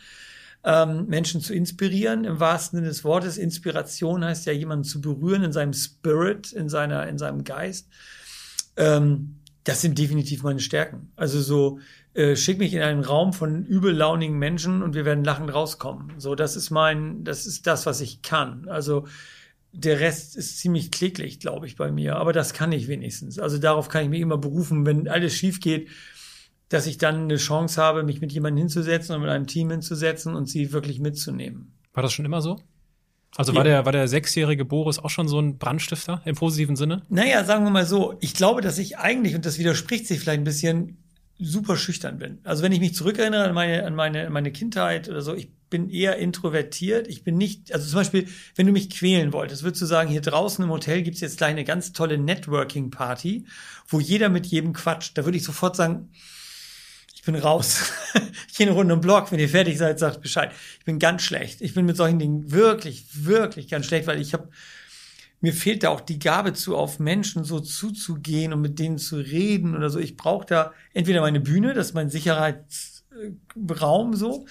ähm, Menschen zu inspirieren, im wahrsten Sinne des Wortes. Inspiration heißt ja, jemanden zu berühren in seinem Spirit, in, seiner, in seinem Geist. Ähm, das sind definitiv meine Stärken. Also so, äh, schick mich in einen Raum von übellaunigen Menschen und wir werden lachend rauskommen. So, das ist mein, das ist das, was ich kann. Also der Rest ist ziemlich kläglich, glaube ich, bei mir. Aber das kann ich wenigstens. Also darauf kann ich mich immer berufen, wenn alles schief geht, dass ich dann eine Chance habe, mich mit jemandem hinzusetzen und mit einem Team hinzusetzen und sie wirklich mitzunehmen. War das schon immer so? Also war der, war der sechsjährige Boris auch schon so ein Brandstifter im positiven Sinne? Naja, sagen wir mal so, ich glaube, dass ich eigentlich, und das widerspricht sich vielleicht ein bisschen, super schüchtern bin. Also wenn ich mich zurückerinnere an meine, an meine, an meine Kindheit oder so, ich bin eher introvertiert. Ich bin nicht, also zum Beispiel, wenn du mich quälen wolltest, würdest du sagen, hier draußen im Hotel gibt's jetzt gleich eine ganz tolle Networking-Party, wo jeder mit jedem quatscht. Da würde ich sofort sagen, bin raus. ich gehe eine Runde im Block. Wenn ihr fertig seid, sagt Bescheid. Ich bin ganz schlecht. Ich bin mit solchen Dingen wirklich, wirklich ganz schlecht, weil ich habe mir fehlt da auch die Gabe zu, auf Menschen so zuzugehen und mit denen zu reden oder so. Ich brauche da entweder meine Bühne, das ist mein Sicherheitsraum so.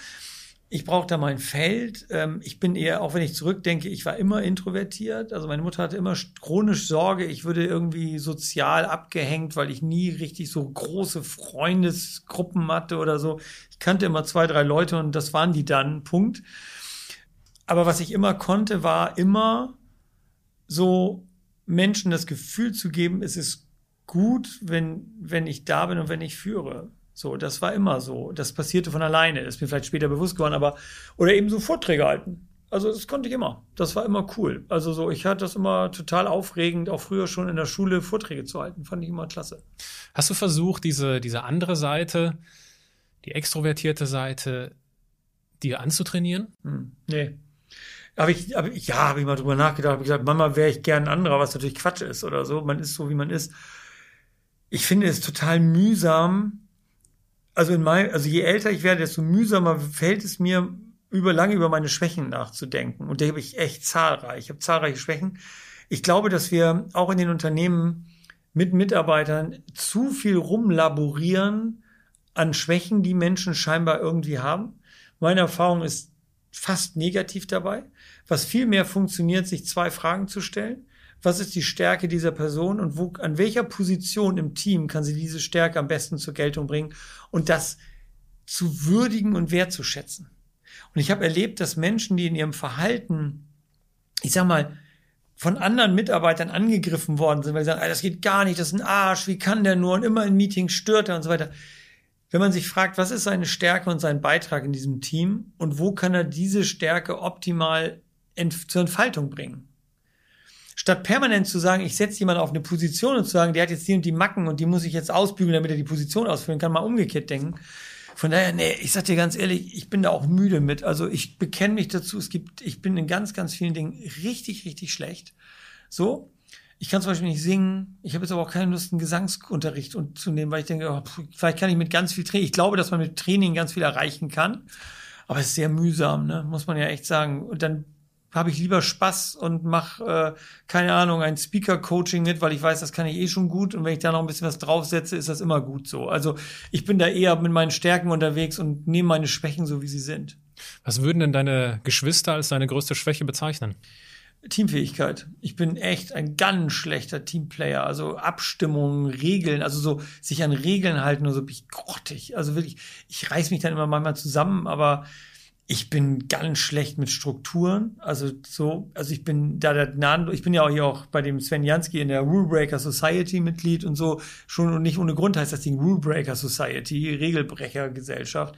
Ich brauche da mein Feld. Ähm, ich bin eher, auch wenn ich zurückdenke, ich war immer introvertiert. Also meine Mutter hatte immer chronisch Sorge, ich würde irgendwie sozial abgehängt, weil ich nie richtig so große Freundesgruppen hatte oder so. Ich kannte immer zwei, drei Leute und das waren die dann. Punkt. Aber was ich immer konnte, war immer so Menschen das Gefühl zu geben, es ist gut, wenn, wenn ich da bin und wenn ich führe. So, das war immer so. Das passierte von alleine. Das ist mir vielleicht später bewusst geworden, aber, oder eben so Vorträge halten. Also, das konnte ich immer. Das war immer cool. Also, so, ich hatte das immer total aufregend, auch früher schon in der Schule Vorträge zu halten. Fand ich immer klasse. Hast du versucht, diese, diese andere Seite, die extrovertierte Seite, dir anzutrainieren? Hm, nee. Habe ich, hab ja, habe ich mal drüber nachgedacht, habe gesagt, Mama wäre ich gern ein anderer, was natürlich Quatsch ist oder so. Man ist so, wie man ist. Ich finde es total mühsam. Also in mein, also je älter ich werde, desto mühsamer fällt es mir, über lange über meine Schwächen nachzudenken. Und da habe ich echt zahlreich. Ich habe zahlreiche Schwächen. Ich glaube, dass wir auch in den Unternehmen mit Mitarbeitern zu viel rumlaborieren an Schwächen, die Menschen scheinbar irgendwie haben. Meine Erfahrung ist fast negativ dabei was viel mehr funktioniert, sich zwei Fragen zu stellen. Was ist die Stärke dieser Person und wo, an welcher Position im Team kann sie diese Stärke am besten zur Geltung bringen und das zu würdigen und wertzuschätzen. Und ich habe erlebt, dass Menschen, die in ihrem Verhalten, ich sag mal, von anderen Mitarbeitern angegriffen worden sind, weil sie sagen, das geht gar nicht, das ist ein Arsch, wie kann der nur und immer in Meetings stört er und so weiter. Wenn man sich fragt, was ist seine Stärke und sein Beitrag in diesem Team und wo kann er diese Stärke optimal zur Entfaltung bringen. Statt permanent zu sagen, ich setze jemanden auf eine Position und zu sagen, der hat jetzt die und die Macken und die muss ich jetzt ausbügeln, damit er die Position ausführen kann, mal umgekehrt denken. Von daher, nee, ich sag dir ganz ehrlich, ich bin da auch müde mit. Also ich bekenne mich dazu, es gibt, ich bin in ganz, ganz vielen Dingen richtig, richtig schlecht. So. Ich kann zum Beispiel nicht singen. Ich habe jetzt aber auch keine Lust, einen Gesangsunterricht zu nehmen, weil ich denke, oh, vielleicht kann ich mit ganz viel Training. Ich glaube, dass man mit Training ganz viel erreichen kann. Aber es ist sehr mühsam, ne? muss man ja echt sagen. Und dann habe ich lieber Spaß und mache, äh, keine Ahnung, ein Speaker-Coaching mit, weil ich weiß, das kann ich eh schon gut und wenn ich da noch ein bisschen was draufsetze, ist das immer gut so. Also ich bin da eher mit meinen Stärken unterwegs und nehme meine Schwächen so, wie sie sind. Was würden denn deine Geschwister als deine größte Schwäche bezeichnen? Teamfähigkeit. Ich bin echt ein ganz schlechter Teamplayer. Also Abstimmungen, Regeln, also so sich an Regeln halten, nur so bin ich grottig. Also wirklich, ich reiß mich dann immer manchmal zusammen, aber ich bin ganz schlecht mit Strukturen. Also so, also ich bin da der Nando, ich bin ja auch hier auch bei dem Sven Jansky in der Rule Breaker Society Mitglied und so schon und nicht ohne Grund heißt das Ding Rule Breaker Society, Regelbrechergesellschaft.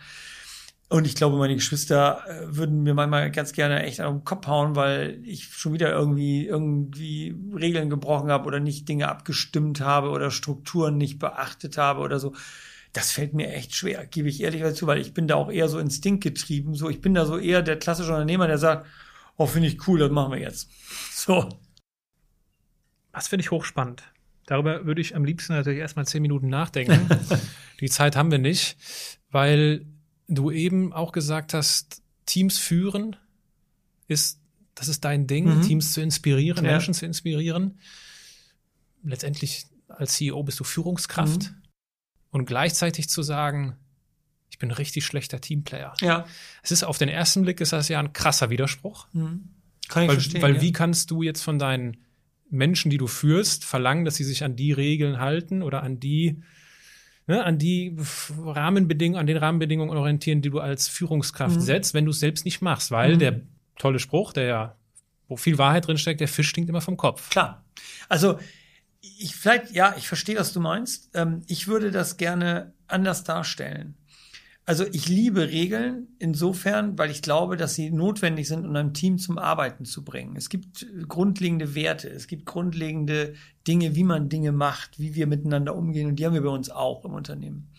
Und ich glaube, meine Geschwister äh, würden mir manchmal ganz gerne echt den Kopf hauen, weil ich schon wieder irgendwie irgendwie Regeln gebrochen habe oder nicht Dinge abgestimmt habe oder Strukturen nicht beachtet habe oder so das fällt mir echt schwer, gebe ich ehrlich dazu, weil ich bin da auch eher so instinktgetrieben. So, ich bin da so eher der klassische Unternehmer, der sagt, oh, finde ich cool, das machen wir jetzt. So. Das finde ich hochspannend. Darüber würde ich am liebsten natürlich erstmal zehn Minuten nachdenken. Die Zeit haben wir nicht, weil du eben auch gesagt hast, Teams führen ist, das ist dein Ding, mhm. Teams zu inspirieren, ja. Menschen zu inspirieren. Letztendlich als CEO bist du Führungskraft. Mhm und gleichzeitig zu sagen, ich bin ein richtig schlechter Teamplayer. Ja. Es ist auf den ersten Blick ist das ja ein krasser Widerspruch. Mhm. Kann ich weil, verstehen. Weil ja. wie kannst du jetzt von deinen Menschen, die du führst, verlangen, dass sie sich an die Regeln halten oder an die ne, an die Rahmenbedingungen, an den Rahmenbedingungen orientieren, die du als Führungskraft mhm. setzt, wenn du es selbst nicht machst, weil mhm. der tolle Spruch, der ja wo viel Wahrheit drin steckt, der Fisch stinkt immer vom Kopf. Klar. Also ich vielleicht, ja, ich verstehe, was du meinst. Ähm, ich würde das gerne anders darstellen. Also ich liebe Regeln insofern, weil ich glaube, dass sie notwendig sind, um ein Team zum Arbeiten zu bringen. Es gibt grundlegende Werte, es gibt grundlegende Dinge, wie man Dinge macht, wie wir miteinander umgehen und die haben wir bei uns auch im Unternehmen.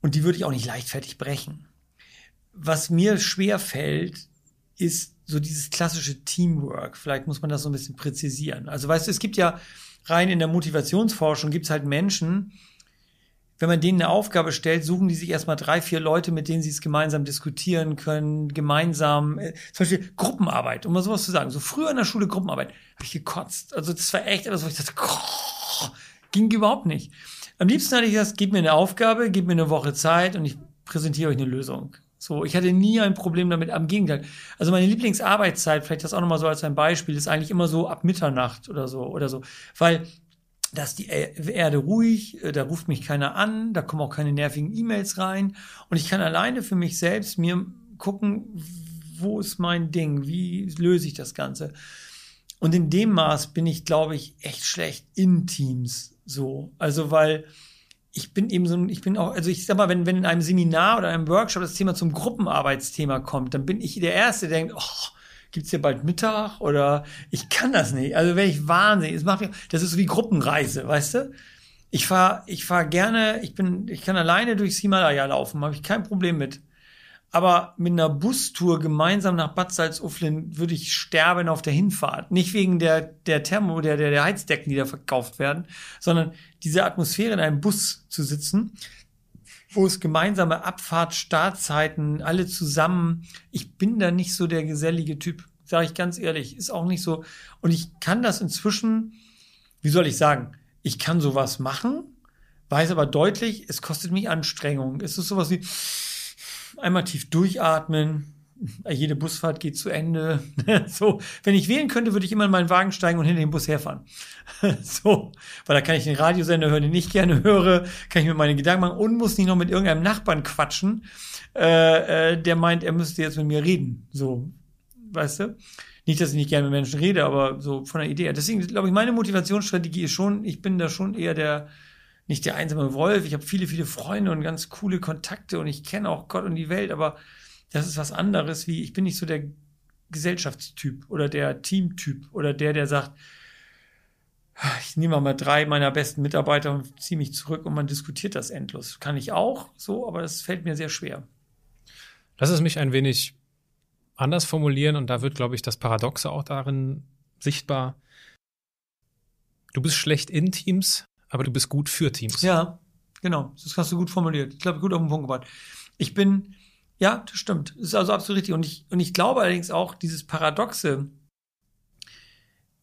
Und die würde ich auch nicht leichtfertig brechen. was mir schwer fällt, ist so dieses klassische Teamwork. Vielleicht muss man das so ein bisschen präzisieren. Also weißt du, es gibt ja rein in der Motivationsforschung gibt es halt Menschen, wenn man denen eine Aufgabe stellt, suchen die sich erstmal drei, vier Leute, mit denen sie es gemeinsam diskutieren können, gemeinsam, äh, zum Beispiel Gruppenarbeit, um mal sowas zu sagen. So früher in der Schule Gruppenarbeit, habe ich gekotzt. Also das war echt etwas, wo ich dachte, oh, ging überhaupt nicht. Am liebsten hatte ich das, gib mir eine Aufgabe, gib mir eine Woche Zeit und ich präsentiere euch eine Lösung. So, ich hatte nie ein Problem damit, am Gegenteil. Also meine Lieblingsarbeitszeit, vielleicht das auch nochmal so als ein Beispiel, ist eigentlich immer so ab Mitternacht oder so, oder so. Weil da ist die Erde ruhig, äh, da ruft mich keiner an, da kommen auch keine nervigen E-Mails rein und ich kann alleine für mich selbst mir gucken, wo ist mein Ding, wie löse ich das Ganze. Und in dem Maß bin ich, glaube ich, echt schlecht in Teams so. Also weil ich bin eben so, ich bin auch, also ich sag mal, wenn, wenn in einem Seminar oder einem Workshop das Thema zum Gruppenarbeitsthema kommt, dann bin ich der Erste, der denkt, oh, gibt's hier bald Mittag oder ich kann das nicht. Also wäre ich wahnsinnig. Das macht das ist so wie Gruppenreise, weißt du? Ich fahr, ich fahr gerne, ich bin, ich kann alleine durchs Himalaya laufen, habe ich kein Problem mit. Aber mit einer Bustour gemeinsam nach Bad Salzuflen würde ich sterben auf der Hinfahrt. Nicht wegen der, der Thermo, der, der, der Heizdecken, die da verkauft werden, sondern diese Atmosphäre in einem Bus zu sitzen, wo es gemeinsame Abfahrt, Startzeiten, alle zusammen. Ich bin da nicht so der gesellige Typ, sage ich ganz ehrlich. Ist auch nicht so. Und ich kann das inzwischen, wie soll ich sagen, ich kann sowas machen, weiß aber deutlich, es kostet mich Anstrengung. Es ist sowas wie einmal tief durchatmen. Jede Busfahrt geht zu Ende. so, wenn ich wählen könnte, würde ich immer in meinen Wagen steigen und hinter dem Bus herfahren. so, weil da kann ich den Radiosender hören, den ich gerne höre, kann ich mir meine Gedanken machen und muss nicht noch mit irgendeinem Nachbarn quatschen, äh, äh, der meint, er müsste jetzt mit mir reden. So, weißt du? Nicht, dass ich nicht gerne mit Menschen rede, aber so von der Idee. Deswegen glaube ich, meine Motivationsstrategie ist schon, ich bin da schon eher der, nicht der einsame Wolf. Ich habe viele, viele Freunde und ganz coole Kontakte und ich kenne auch Gott und die Welt, aber das ist was anderes, wie ich bin nicht so der Gesellschaftstyp oder der Teamtyp oder der, der sagt, ich nehme mal drei meiner besten Mitarbeiter und ziehe mich zurück und man diskutiert das endlos. Kann ich auch so, aber das fällt mir sehr schwer. Lass es mich ein wenig anders formulieren und da wird, glaube ich, das Paradoxe auch darin sichtbar. Du bist schlecht in Teams, aber du bist gut für Teams. Ja, genau. Das hast du gut formuliert. Ich glaube, gut auf den Punkt gebracht. Ich bin, ja, das stimmt. Das ist also absolut richtig. Und ich, und ich glaube allerdings auch, dieses Paradoxe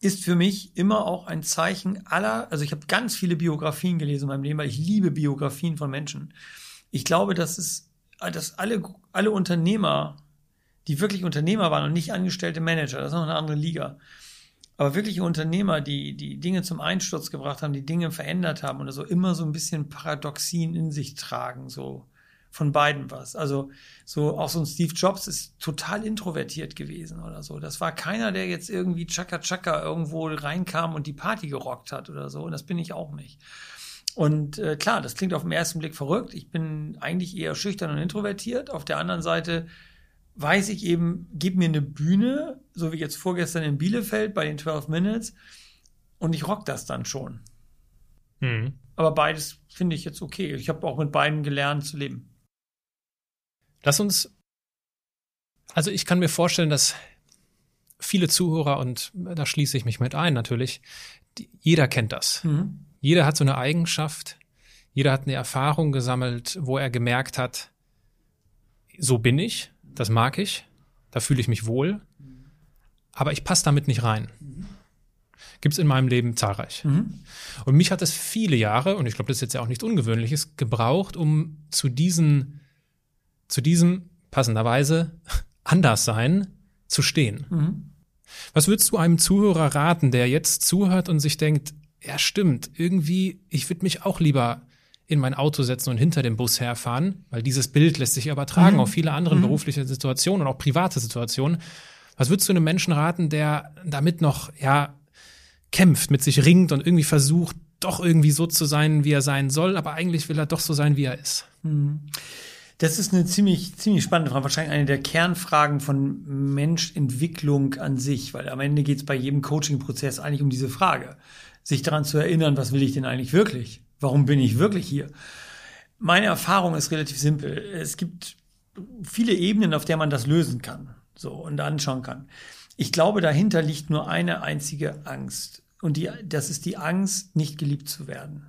ist für mich immer auch ein Zeichen aller, also ich habe ganz viele Biografien gelesen in meinem Leben, weil ich liebe Biografien von Menschen. Ich glaube, dass es, dass alle, alle Unternehmer, die wirklich Unternehmer waren und nicht angestellte Manager, das ist noch eine andere Liga, aber wirkliche Unternehmer, die die Dinge zum Einsturz gebracht haben, die Dinge verändert haben oder so, immer so ein bisschen Paradoxien in sich tragen, so von beiden was. Also so auch so ein Steve Jobs ist total introvertiert gewesen oder so. Das war keiner, der jetzt irgendwie Chaka Chaka irgendwo reinkam und die Party gerockt hat oder so. Und das bin ich auch nicht. Und äh, klar, das klingt auf den ersten Blick verrückt. Ich bin eigentlich eher schüchtern und introvertiert. Auf der anderen Seite weiß ich eben, gib mir eine Bühne, so wie jetzt vorgestern in Bielefeld bei den 12 Minutes, und ich rock das dann schon. Mhm. Aber beides finde ich jetzt okay. Ich habe auch mit beiden gelernt zu leben. Lass uns, also ich kann mir vorstellen, dass viele Zuhörer, und da schließe ich mich mit ein natürlich, die, jeder kennt das. Mhm. Jeder hat so eine Eigenschaft, jeder hat eine Erfahrung gesammelt, wo er gemerkt hat, so bin ich, das mag ich, da fühle ich mich wohl, aber ich passe damit nicht rein. Gibt es in meinem Leben zahlreich. Mhm. Und mich hat es viele Jahre, und ich glaube, das ist jetzt ja auch nichts Ungewöhnliches, gebraucht, um zu diesen, zu diesem passenderweise Anderssein zu stehen. Mhm. Was würdest du einem Zuhörer raten, der jetzt zuhört und sich denkt, ja stimmt, irgendwie, ich würde mich auch lieber in mein Auto setzen und hinter dem Bus herfahren, weil dieses Bild lässt sich übertragen mhm. auf viele andere mhm. berufliche Situationen und auch private Situationen. Was würdest du einem Menschen raten, der damit noch, ja, kämpft, mit sich ringt und irgendwie versucht, doch irgendwie so zu sein, wie er sein soll, aber eigentlich will er doch so sein, wie er ist? Mhm. Das ist eine ziemlich, ziemlich spannende Frage. Wahrscheinlich eine der Kernfragen von Menschentwicklung an sich, weil am Ende geht es bei jedem Coaching-Prozess eigentlich um diese Frage. Sich daran zu erinnern, was will ich denn eigentlich wirklich? Warum bin ich wirklich hier? Meine Erfahrung ist relativ simpel. Es gibt viele Ebenen, auf der man das lösen kann, so und anschauen kann. Ich glaube, dahinter liegt nur eine einzige Angst und die, das ist die Angst, nicht geliebt zu werden.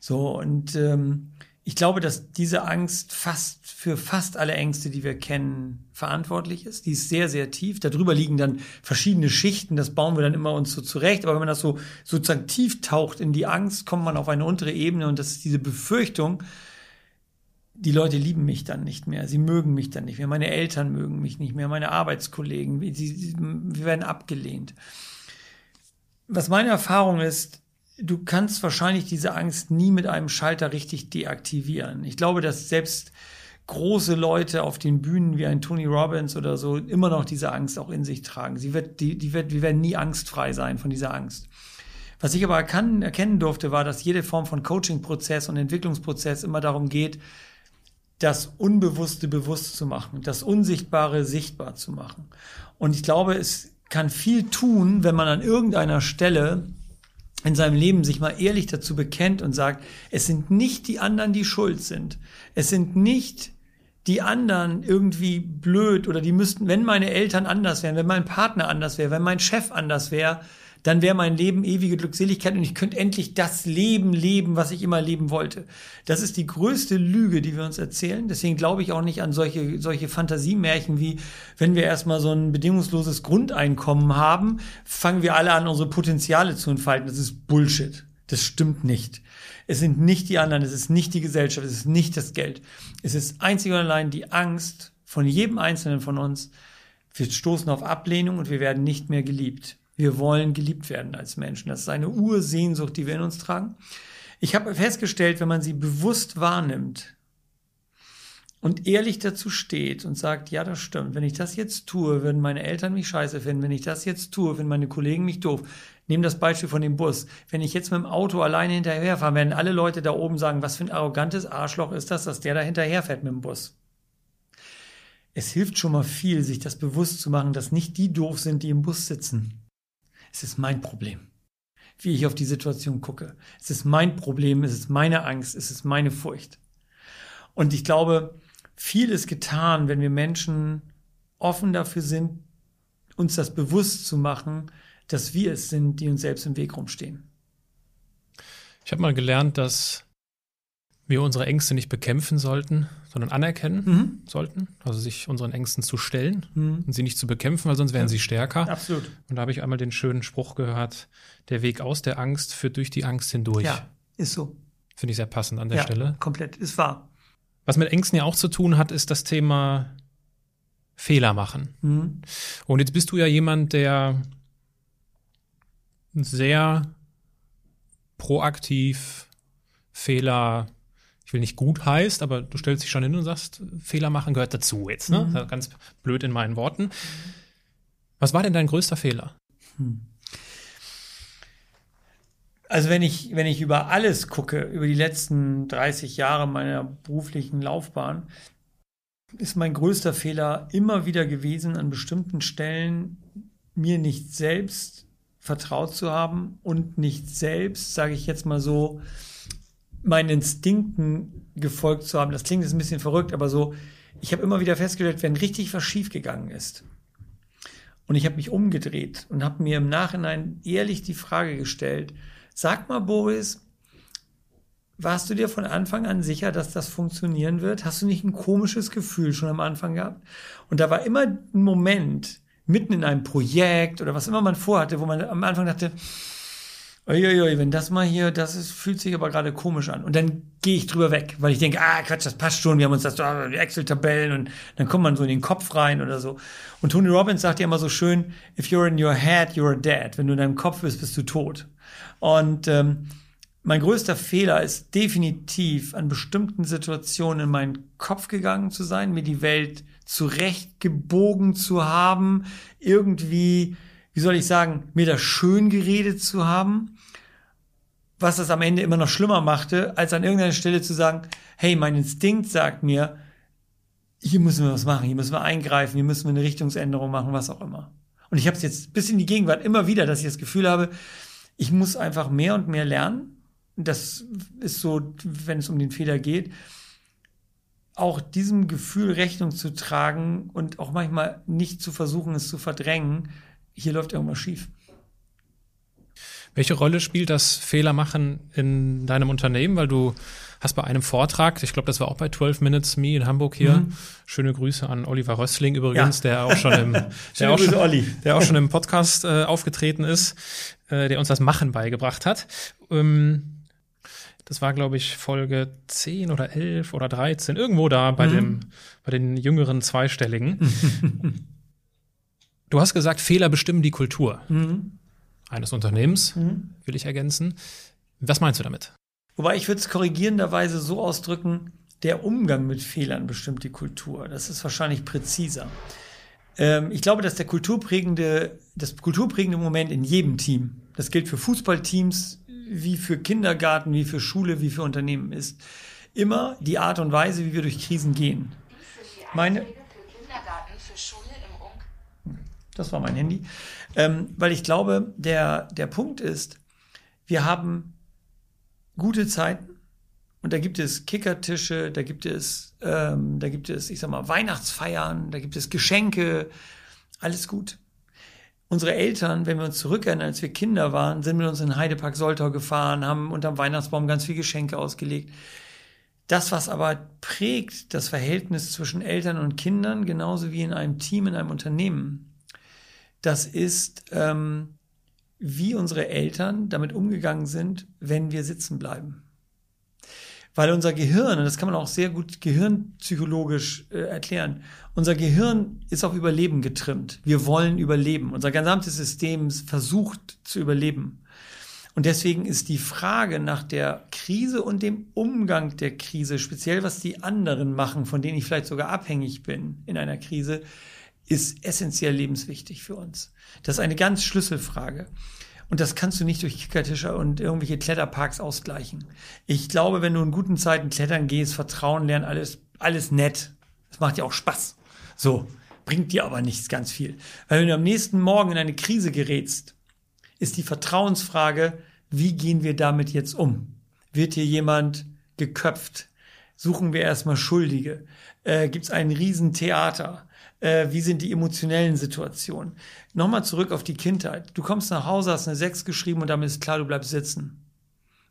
So und ähm, ich glaube, dass diese Angst fast für fast alle Ängste, die wir kennen, verantwortlich ist. Die ist sehr, sehr tief. Darüber liegen dann verschiedene Schichten. Das bauen wir dann immer uns so zurecht. Aber wenn man das so sozusagen tief taucht in die Angst, kommt man auf eine untere Ebene und das ist diese Befürchtung, die Leute lieben mich dann nicht mehr, sie mögen mich dann nicht mehr, meine Eltern mögen mich nicht mehr, meine Arbeitskollegen, sie, sie, wir werden abgelehnt. Was meine Erfahrung ist, du kannst wahrscheinlich diese Angst nie mit einem Schalter richtig deaktivieren. Ich glaube, dass selbst große Leute auf den Bühnen wie ein Tony Robbins oder so immer noch diese Angst auch in sich tragen. Sie wird, die, die wird, wir werden nie angstfrei sein von dieser Angst. Was ich aber erkennen, erkennen durfte, war, dass jede Form von Coaching-Prozess und Entwicklungsprozess immer darum geht, das Unbewusste bewusst zu machen, das Unsichtbare sichtbar zu machen. Und ich glaube, es kann viel tun, wenn man an irgendeiner Stelle in seinem Leben sich mal ehrlich dazu bekennt und sagt, es sind nicht die anderen, die schuld sind. Es sind nicht die anderen irgendwie blöd oder die müssten, wenn meine Eltern anders wären, wenn mein Partner anders wäre, wenn mein Chef anders wäre, dann wäre mein Leben ewige Glückseligkeit und ich könnte endlich das Leben leben, was ich immer leben wollte. Das ist die größte Lüge, die wir uns erzählen. Deswegen glaube ich auch nicht an solche, solche Fantasiemärchen wie, wenn wir erstmal so ein bedingungsloses Grundeinkommen haben, fangen wir alle an, unsere Potenziale zu entfalten. Das ist Bullshit. Das stimmt nicht. Es sind nicht die anderen, es ist nicht die Gesellschaft, es ist nicht das Geld. Es ist einzig und allein die Angst von jedem Einzelnen von uns. Wir stoßen auf Ablehnung und wir werden nicht mehr geliebt. Wir wollen geliebt werden als Menschen. Das ist eine Ursehnsucht, die wir in uns tragen. Ich habe festgestellt, wenn man sie bewusst wahrnimmt und ehrlich dazu steht und sagt, ja, das stimmt, wenn ich das jetzt tue, würden meine Eltern mich scheiße finden, wenn ich das jetzt tue, finden meine Kollegen mich doof. Nehmen das Beispiel von dem Bus. Wenn ich jetzt mit dem Auto alleine hinterherfahre, werden alle Leute da oben sagen, was für ein arrogantes Arschloch ist das, dass der da hinterherfährt mit dem Bus. Es hilft schon mal viel, sich das bewusst zu machen, dass nicht die doof sind, die im Bus sitzen es ist mein Problem, wie ich auf die Situation gucke. Es ist mein Problem, es ist meine Angst, es ist meine Furcht. Und ich glaube, viel ist getan, wenn wir Menschen offen dafür sind, uns das bewusst zu machen, dass wir es sind, die uns selbst im Weg rumstehen. Ich habe mal gelernt, dass wir unsere Ängste nicht bekämpfen sollten, sondern anerkennen mhm. sollten, also sich unseren Ängsten zu stellen mhm. und sie nicht zu bekämpfen, weil sonst wären sie stärker. Absolut. Und da habe ich einmal den schönen Spruch gehört, der Weg aus der Angst führt durch die Angst hindurch. Ja, ist so. Finde ich sehr passend an der ja, Stelle. Komplett, ist wahr. Was mit Ängsten ja auch zu tun hat, ist das Thema Fehler machen. Mhm. Und jetzt bist du ja jemand, der sehr proaktiv Fehler will nicht gut heißt, aber du stellst dich schon hin und sagst, Fehler machen gehört dazu jetzt. Ne? Mhm. Ganz blöd in meinen Worten. Was war denn dein größter Fehler? Hm. Also wenn ich, wenn ich über alles gucke, über die letzten 30 Jahre meiner beruflichen Laufbahn, ist mein größter Fehler immer wieder gewesen, an bestimmten Stellen mir nicht selbst vertraut zu haben und nicht selbst, sage ich jetzt mal so, meinen Instinkten gefolgt zu haben. Das klingt jetzt ein bisschen verrückt, aber so, ich habe immer wieder festgestellt, wenn richtig was schiefgegangen ist. Und ich habe mich umgedreht und habe mir im Nachhinein ehrlich die Frage gestellt, sag mal, Boris, warst du dir von Anfang an sicher, dass das funktionieren wird? Hast du nicht ein komisches Gefühl schon am Anfang gehabt? Und da war immer ein Moment, mitten in einem Projekt oder was immer man vorhatte, wo man am Anfang dachte, Uiuiui, wenn das mal hier, das ist, fühlt sich aber gerade komisch an. Und dann gehe ich drüber weg, weil ich denke, ah, Quatsch, das passt schon, wir haben uns das, ah, die Excel-Tabellen und dann kommt man so in den Kopf rein oder so. Und Tony Robbins sagt ja immer so schön, if you're in your head, you're dead. Wenn du in deinem Kopf bist, bist du tot. Und ähm, mein größter Fehler ist definitiv an bestimmten Situationen in meinen Kopf gegangen zu sein, mir die Welt zurechtgebogen zu haben, irgendwie wie soll ich sagen, mir das schön geredet zu haben, was das am Ende immer noch schlimmer machte, als an irgendeiner Stelle zu sagen, hey, mein Instinkt sagt mir, hier müssen wir was machen, hier müssen wir eingreifen, hier müssen wir eine Richtungsänderung machen, was auch immer. Und ich habe es jetzt bis in die Gegenwart immer wieder, dass ich das Gefühl habe, ich muss einfach mehr und mehr lernen. Das ist so, wenn es um den Fehler geht. auch diesem Gefühl Rechnung zu tragen und auch manchmal nicht zu versuchen, es zu verdrängen, hier läuft irgendwas schief. Welche Rolle spielt das Fehlermachen in deinem Unternehmen? Weil du hast bei einem Vortrag, ich glaube, das war auch bei 12 Minutes Me in Hamburg hier. Mhm. Schöne Grüße an Oliver Rössling übrigens, ja. der auch schon im, der auch schon, der auch schon im Podcast äh, aufgetreten ist, äh, der uns das Machen beigebracht hat. Ähm, das war, glaube ich, Folge 10 oder 11 oder 13, irgendwo da bei mhm. dem, bei den jüngeren Zweistelligen. du hast gesagt, Fehler bestimmen die Kultur. Mhm eines Unternehmens, mhm. will ich ergänzen. Was meinst du damit? Wobei ich würde es korrigierenderweise so ausdrücken, der Umgang mit Fehlern bestimmt die Kultur. Das ist wahrscheinlich präziser. Ähm, ich glaube, dass der kulturprägende, das kulturprägende Moment in jedem Team, das gilt für Fußballteams, wie für Kindergarten, wie für Schule, wie für Unternehmen ist, immer die Art und Weise, wie wir durch Krisen gehen. Meine, das war mein Handy. Ähm, weil ich glaube, der, der Punkt ist, wir haben gute Zeiten und da gibt es Kickertische, da gibt es, ähm, da gibt es, ich sag mal, Weihnachtsfeiern, da gibt es Geschenke, alles gut. Unsere Eltern, wenn wir uns zurückerinnern, als wir Kinder waren, sind mit uns in Heidepark Soltau gefahren, haben unterm Weihnachtsbaum ganz viele Geschenke ausgelegt. Das, was aber prägt das Verhältnis zwischen Eltern und Kindern, genauso wie in einem Team, in einem Unternehmen, das ist, ähm, wie unsere Eltern damit umgegangen sind, wenn wir sitzen bleiben. Weil unser Gehirn, und das kann man auch sehr gut gehirnpsychologisch äh, erklären, unser Gehirn ist auf Überleben getrimmt. Wir wollen überleben. Unser gesamtes System versucht zu überleben. Und deswegen ist die Frage nach der Krise und dem Umgang der Krise, speziell was die anderen machen, von denen ich vielleicht sogar abhängig bin in einer Krise, ist essentiell lebenswichtig für uns. Das ist eine ganz Schlüsselfrage. Und das kannst du nicht durch Kickertische und irgendwelche Kletterparks ausgleichen. Ich glaube, wenn du in guten Zeiten klettern gehst, Vertrauen lernen, alles, alles nett. Das macht dir auch Spaß. So. Bringt dir aber nichts ganz viel. Weil wenn du am nächsten Morgen in eine Krise gerätst, ist die Vertrauensfrage, wie gehen wir damit jetzt um? Wird hier jemand geköpft? Suchen wir erstmal Schuldige? Äh, Gibt es ein Riesentheater? Äh, wie sind die emotionellen Situationen. Nochmal zurück auf die Kindheit. Du kommst nach Hause, hast eine 6 geschrieben und damit ist klar, du bleibst sitzen.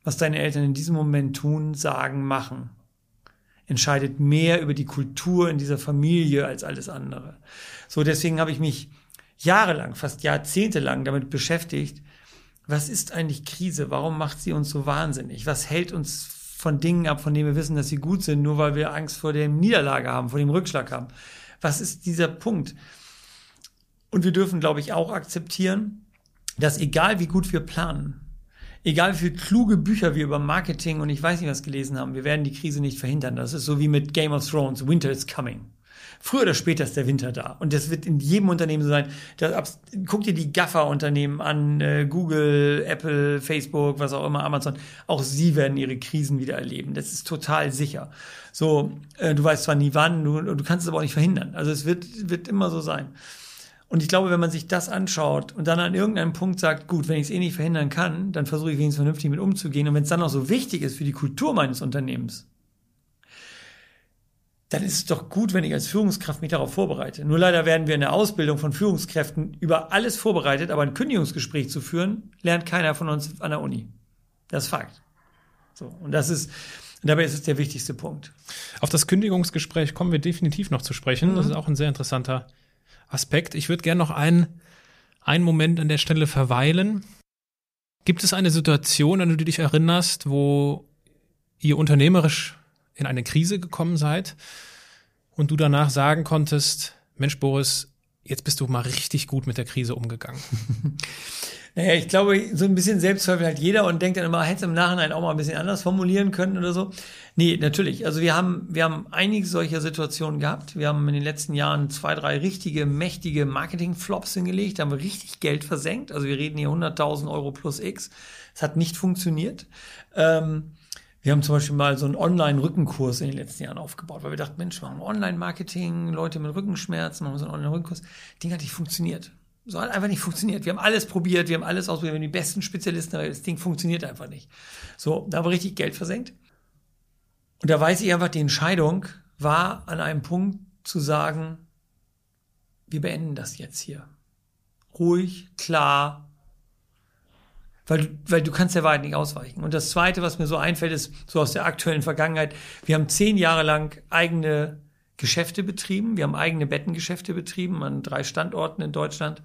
Was deine Eltern in diesem Moment tun, sagen, machen, entscheidet mehr über die Kultur in dieser Familie als alles andere. So, deswegen habe ich mich jahrelang, fast jahrzehntelang damit beschäftigt, was ist eigentlich Krise? Warum macht sie uns so wahnsinnig? Was hält uns von Dingen ab, von denen wir wissen, dass sie gut sind, nur weil wir Angst vor der Niederlage haben, vor dem Rückschlag haben? Was ist dieser Punkt? Und wir dürfen, glaube ich, auch akzeptieren, dass egal wie gut wir planen, egal wie viele kluge Bücher wir über Marketing und ich weiß nicht was gelesen haben, wir werden die Krise nicht verhindern. Das ist so wie mit Game of Thrones, Winter is coming. Früher oder später ist der Winter da. Und das wird in jedem Unternehmen so sein. Das, guck dir die Gaffer-Unternehmen an, äh, Google, Apple, Facebook, was auch immer, Amazon. Auch sie werden ihre Krisen wieder erleben. Das ist total sicher. So, äh, du weißt zwar nie wann, du, du kannst es aber auch nicht verhindern. Also es wird, wird immer so sein. Und ich glaube, wenn man sich das anschaut und dann an irgendeinem Punkt sagt, gut, wenn ich es eh nicht verhindern kann, dann versuche ich wenigstens vernünftig mit umzugehen. Und wenn es dann auch so wichtig ist für die Kultur meines Unternehmens, dann ist es doch gut, wenn ich als Führungskraft mich darauf vorbereite. Nur leider werden wir in der Ausbildung von Führungskräften über alles vorbereitet, aber ein Kündigungsgespräch zu führen, lernt keiner von uns an der Uni. Das ist Fakt. So, und das ist, und dabei ist es der wichtigste Punkt. Auf das Kündigungsgespräch kommen wir definitiv noch zu sprechen. Mhm. Das ist auch ein sehr interessanter Aspekt. Ich würde gerne noch einen, einen Moment an der Stelle verweilen. Gibt es eine Situation, an die du dich erinnerst, wo ihr unternehmerisch in eine Krise gekommen seid und du danach sagen konntest, Mensch Boris, jetzt bist du mal richtig gut mit der Krise umgegangen? Naja, ich glaube, so ein bisschen Selbstzweifel hat jeder und denkt dann immer, hätte es im Nachhinein auch mal ein bisschen anders formulieren können oder so. Nee, natürlich. Also wir haben, wir haben einige solcher Situationen gehabt. Wir haben in den letzten Jahren zwei, drei richtige, mächtige Marketing-Flops hingelegt. Da haben wir richtig Geld versenkt. Also wir reden hier 100.000 Euro plus X. Es hat nicht funktioniert. Ähm, wir haben zum Beispiel mal so einen Online-Rückenkurs in den letzten Jahren aufgebaut, weil wir dachten, Mensch, wir machen Online-Marketing, Leute mit Rückenschmerzen, machen so einen Online-Rückenkurs. Ding hat nicht funktioniert. So hat einfach nicht funktioniert. Wir haben alles probiert, wir haben alles ausprobiert, wir haben die besten Spezialisten, aber das Ding funktioniert einfach nicht. So, da haben wir richtig Geld versenkt. Und da weiß ich einfach die Entscheidung, war an einem Punkt zu sagen, wir beenden das jetzt hier. Ruhig, klar, weil, weil du kannst der Wahrheit nicht ausweichen. Und das Zweite, was mir so einfällt, ist so aus der aktuellen Vergangenheit. Wir haben zehn Jahre lang eigene Geschäfte betrieben. Wir haben eigene Bettengeschäfte betrieben an drei Standorten in Deutschland.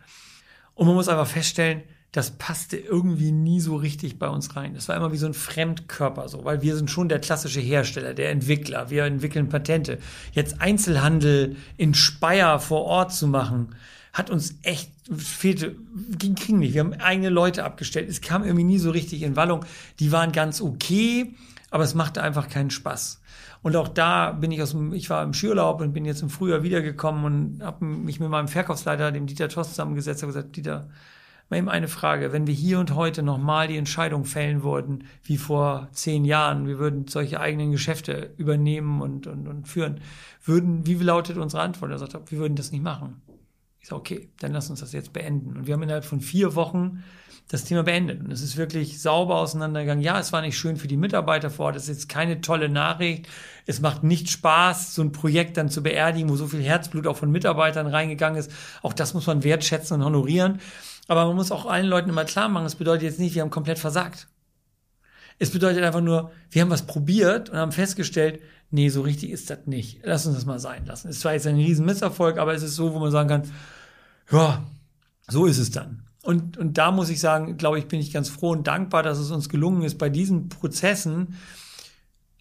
Und man muss einfach feststellen, das passte irgendwie nie so richtig bei uns rein. Das war immer wie so ein Fremdkörper so, weil wir sind schon der klassische Hersteller, der Entwickler. Wir entwickeln Patente. Jetzt Einzelhandel in Speyer vor Ort zu machen, hat uns echt fehlte, ging, ging nicht. Wir haben eigene Leute abgestellt. Es kam irgendwie nie so richtig in Wallung. Die waren ganz okay, aber es machte einfach keinen Spaß. Und auch da bin ich aus dem, ich war im Skiurlaub und bin jetzt im Frühjahr wiedergekommen und habe mich mit meinem Verkaufsleiter, dem Dieter Tost, zusammengesetzt und gesagt, Dieter, mal eben eine Frage. Wenn wir hier und heute nochmal die Entscheidung fällen würden, wie vor zehn Jahren, wir würden solche eigenen Geschäfte übernehmen und, und, und führen, würden, wie lautet unsere Antwort? Er sagt, wir würden das nicht machen. Ich sage, okay, dann lass uns das jetzt beenden. Und wir haben innerhalb von vier Wochen das Thema beendet. Und es ist wirklich sauber auseinandergegangen. Ja, es war nicht schön für die Mitarbeiter vor Ort. Es ist jetzt keine tolle Nachricht. Es macht nicht Spaß, so ein Projekt dann zu beerdigen, wo so viel Herzblut auch von Mitarbeitern reingegangen ist. Auch das muss man wertschätzen und honorieren. Aber man muss auch allen Leuten immer klar machen, es bedeutet jetzt nicht, wir haben komplett versagt. Es bedeutet einfach nur, wir haben was probiert und haben festgestellt, nee, so richtig ist das nicht. Lass uns das mal sein lassen. Es war jetzt ein riesen Misserfolg, aber es ist so, wo man sagen kann, ja, so ist es dann. Und, und da muss ich sagen, glaube ich, bin ich ganz froh und dankbar, dass es uns gelungen ist, bei diesen Prozessen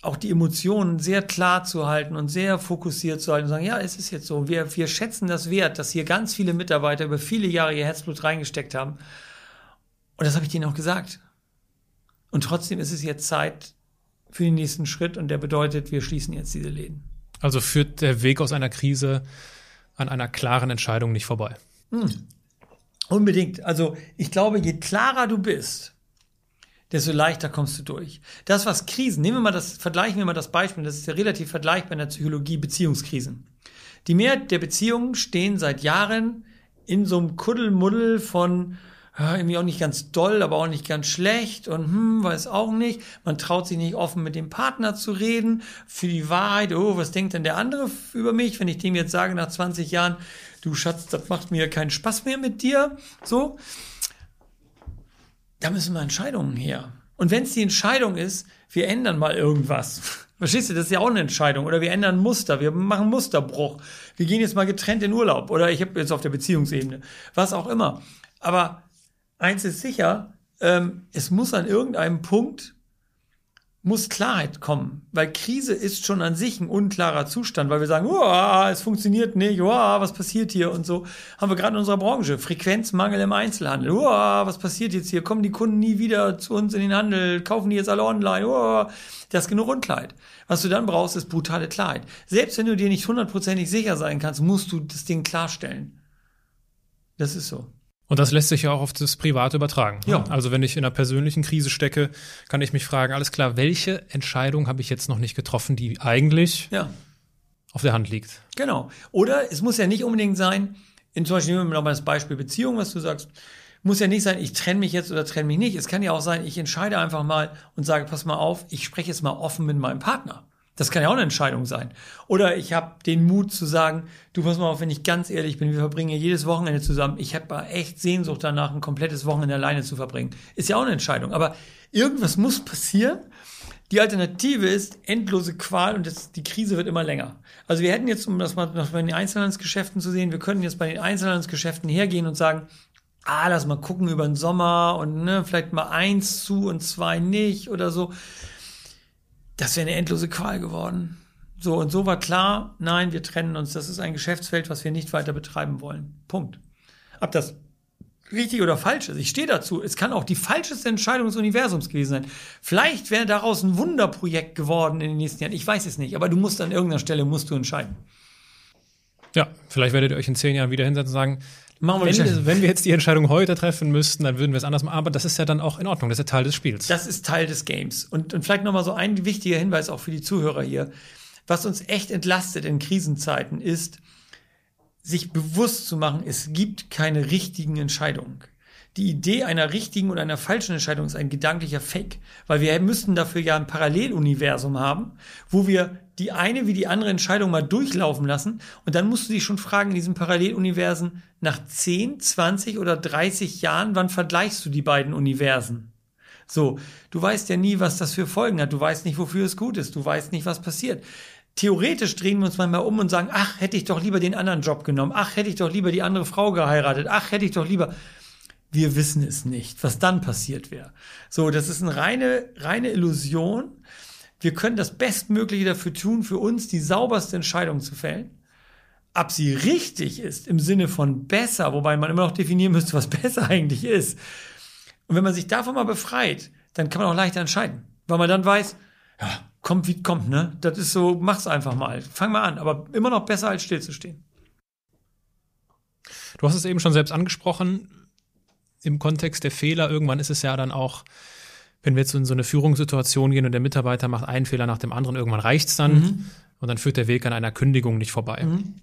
auch die Emotionen sehr klar zu halten und sehr fokussiert zu halten und sagen, ja, es ist jetzt so. Wir, wir schätzen das wert, dass hier ganz viele Mitarbeiter über viele Jahre ihr Herzblut reingesteckt haben. Und das habe ich denen auch gesagt. Und trotzdem ist es jetzt Zeit für den nächsten Schritt und der bedeutet, wir schließen jetzt diese Läden. Also führt der Weg aus einer Krise an einer klaren Entscheidung nicht vorbei. Hm. Unbedingt. Also ich glaube, je klarer du bist, desto leichter kommst du durch. Das, was Krisen, nehmen wir mal das, vergleichen wir mal das Beispiel, das ist ja relativ vergleichbar in der Psychologie, Beziehungskrisen. Die Mehrheit der Beziehungen stehen seit Jahren in so einem Kuddelmuddel von ja, irgendwie auch nicht ganz doll, aber auch nicht ganz schlecht und hm, weiß auch nicht. Man traut sich nicht offen mit dem Partner zu reden. Für die Wahrheit, oh, was denkt denn der andere über mich, wenn ich dem jetzt sage nach 20 Jahren, du Schatz, das macht mir keinen Spaß mehr mit dir, so. Da müssen wir Entscheidungen her. Und wenn es die Entscheidung ist, wir ändern mal irgendwas. Verstehst du, das ist ja auch eine Entscheidung. Oder wir ändern Muster, wir machen Musterbruch. Wir gehen jetzt mal getrennt in Urlaub. Oder ich habe jetzt auf der Beziehungsebene. Was auch immer. Aber eins ist sicher, ähm, es muss an irgendeinem Punkt muss Klarheit kommen, weil Krise ist schon an sich ein unklarer Zustand, weil wir sagen, oh, es funktioniert nicht, oh, was passiert hier und so. Haben wir gerade in unserer Branche Frequenzmangel im Einzelhandel. Oh, was passiert jetzt hier? Kommen die Kunden nie wieder zu uns in den Handel? Kaufen die jetzt alle online? Oh, das ist genug Unklarheit. Was du dann brauchst, ist brutale Klarheit. Selbst wenn du dir nicht hundertprozentig sicher sein kannst, musst du das Ding klarstellen. Das ist so. Und das lässt sich ja auch auf das Private übertragen. Ja. Also wenn ich in einer persönlichen Krise stecke, kann ich mich fragen, alles klar, welche Entscheidung habe ich jetzt noch nicht getroffen, die eigentlich Ja. auf der Hand liegt? Genau. Oder es muss ja nicht unbedingt sein, in zum Beispiel nehmen wir nochmal das Beispiel Beziehung, was du sagst, muss ja nicht sein, ich trenne mich jetzt oder trenne mich nicht. Es kann ja auch sein, ich entscheide einfach mal und sage, pass mal auf, ich spreche jetzt mal offen mit meinem Partner. Das kann ja auch eine Entscheidung sein. Oder ich habe den Mut zu sagen, du pass mal auf, wenn ich ganz ehrlich bin, wir verbringen jedes Wochenende zusammen. Ich habe echt Sehnsucht danach, ein komplettes Wochenende alleine zu verbringen. Ist ja auch eine Entscheidung. Aber irgendwas muss passieren. Die Alternative ist endlose Qual und das, die Krise wird immer länger. Also wir hätten jetzt, um das mal noch bei den Einzelhandelsgeschäften zu sehen, wir könnten jetzt bei den Einzelhandelsgeschäften hergehen und sagen, ah, lass mal gucken über den Sommer und ne, vielleicht mal eins zu und zwei nicht oder so das wäre eine endlose Qual geworden. So, und so war klar, nein, wir trennen uns. Das ist ein Geschäftsfeld, was wir nicht weiter betreiben wollen. Punkt. Ob das richtig oder falsch ist, ich stehe dazu. Es kann auch die falscheste Entscheidung des Universums gewesen sein. Vielleicht wäre daraus ein Wunderprojekt geworden in den nächsten Jahren. Ich weiß es nicht, aber du musst an irgendeiner Stelle musst du entscheiden. Ja, vielleicht werdet ihr euch in zehn Jahren wieder hinsetzen und sagen, Machen wir wenn, wenn wir jetzt die Entscheidung heute treffen müssten, dann würden wir es anders machen. Aber das ist ja dann auch in Ordnung. Das ist ja Teil des Spiels. Das ist Teil des Games. Und, und vielleicht nochmal so ein wichtiger Hinweis auch für die Zuhörer hier. Was uns echt entlastet in Krisenzeiten ist, sich bewusst zu machen, es gibt keine richtigen Entscheidungen. die Idee einer richtigen und einer falschen Entscheidung ist ein gedanklicher Fake, weil wir müssten dafür ja ein Paralleluniversum haben, wo wir die eine wie die andere Entscheidung mal durchlaufen lassen und dann musst du dich schon fragen in diesem Paralleluniversen nach 10, 20 oder 30 Jahren, wann vergleichst du die beiden Universen? So, du weißt ja nie, was das für Folgen hat, du weißt nicht, wofür es gut ist, du weißt nicht, was passiert. Theoretisch drehen wir uns manchmal um und sagen, ach, hätte ich doch lieber den anderen Job genommen, ach, hätte ich doch lieber die andere Frau geheiratet, ach, hätte ich doch lieber wir wissen es nicht, was dann passiert wäre. So, das ist eine reine, reine Illusion. Wir können das Bestmögliche dafür tun, für uns die sauberste Entscheidung zu fällen. Ob sie richtig ist im Sinne von besser, wobei man immer noch definieren müsste, was besser eigentlich ist. Und wenn man sich davon mal befreit, dann kann man auch leichter entscheiden, weil man dann weiß, ja, kommt wie kommt, ne? Das ist so, mach's einfach mal. Fang mal an, aber immer noch besser als stillzustehen. Du hast es eben schon selbst angesprochen im Kontext der Fehler, irgendwann ist es ja dann auch, wenn wir jetzt in so eine Führungssituation gehen und der Mitarbeiter macht einen Fehler nach dem anderen, irgendwann reicht es dann mhm. und dann führt der Weg an einer Kündigung nicht vorbei. Mhm.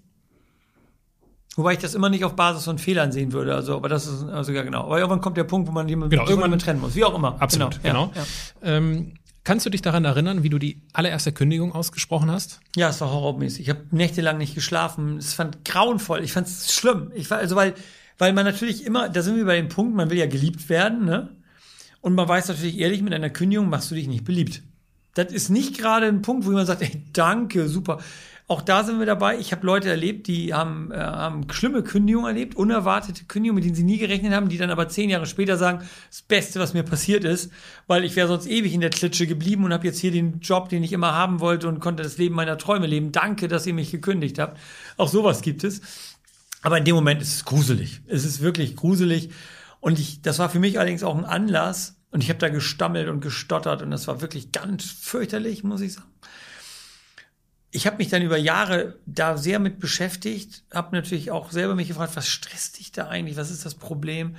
Wobei ich das immer nicht auf Basis von Fehlern sehen würde. Also, aber das ist also ja genau. Aber irgendwann kommt der Punkt, wo man jemanden genau, irgendwann trennen muss. Wie auch immer. Absolut. Genau. genau. Ja, ja. Ähm, kannst du dich daran erinnern, wie du die allererste Kündigung ausgesprochen hast? Ja, es war horrormäßig. Ich habe nächtelang nicht geschlafen. Es fand grauenvoll. Ich fand es schlimm. Ich war also weil weil man natürlich immer, da sind wir bei dem Punkt, man will ja geliebt werden, ne? Und man weiß natürlich ehrlich, mit einer Kündigung machst du dich nicht beliebt. Das ist nicht gerade ein Punkt, wo jemand sagt, ey, danke, super. Auch da sind wir dabei. Ich habe Leute erlebt, die haben, äh, haben schlimme Kündigungen erlebt, unerwartete Kündigungen, mit denen sie nie gerechnet haben, die dann aber zehn Jahre später sagen, das Beste, was mir passiert ist, weil ich wäre sonst ewig in der Klitsche geblieben und habe jetzt hier den Job, den ich immer haben wollte und konnte das Leben meiner Träume leben. Danke, dass ihr mich gekündigt habt. Auch sowas gibt es. Aber in dem Moment ist es gruselig. Es ist wirklich gruselig. Und ich, das war für mich allerdings auch ein Anlass. Und ich habe da gestammelt und gestottert. Und das war wirklich ganz fürchterlich, muss ich sagen. Ich habe mich dann über Jahre da sehr mit beschäftigt, habe natürlich auch selber mich gefragt, was stresst dich da eigentlich, was ist das Problem?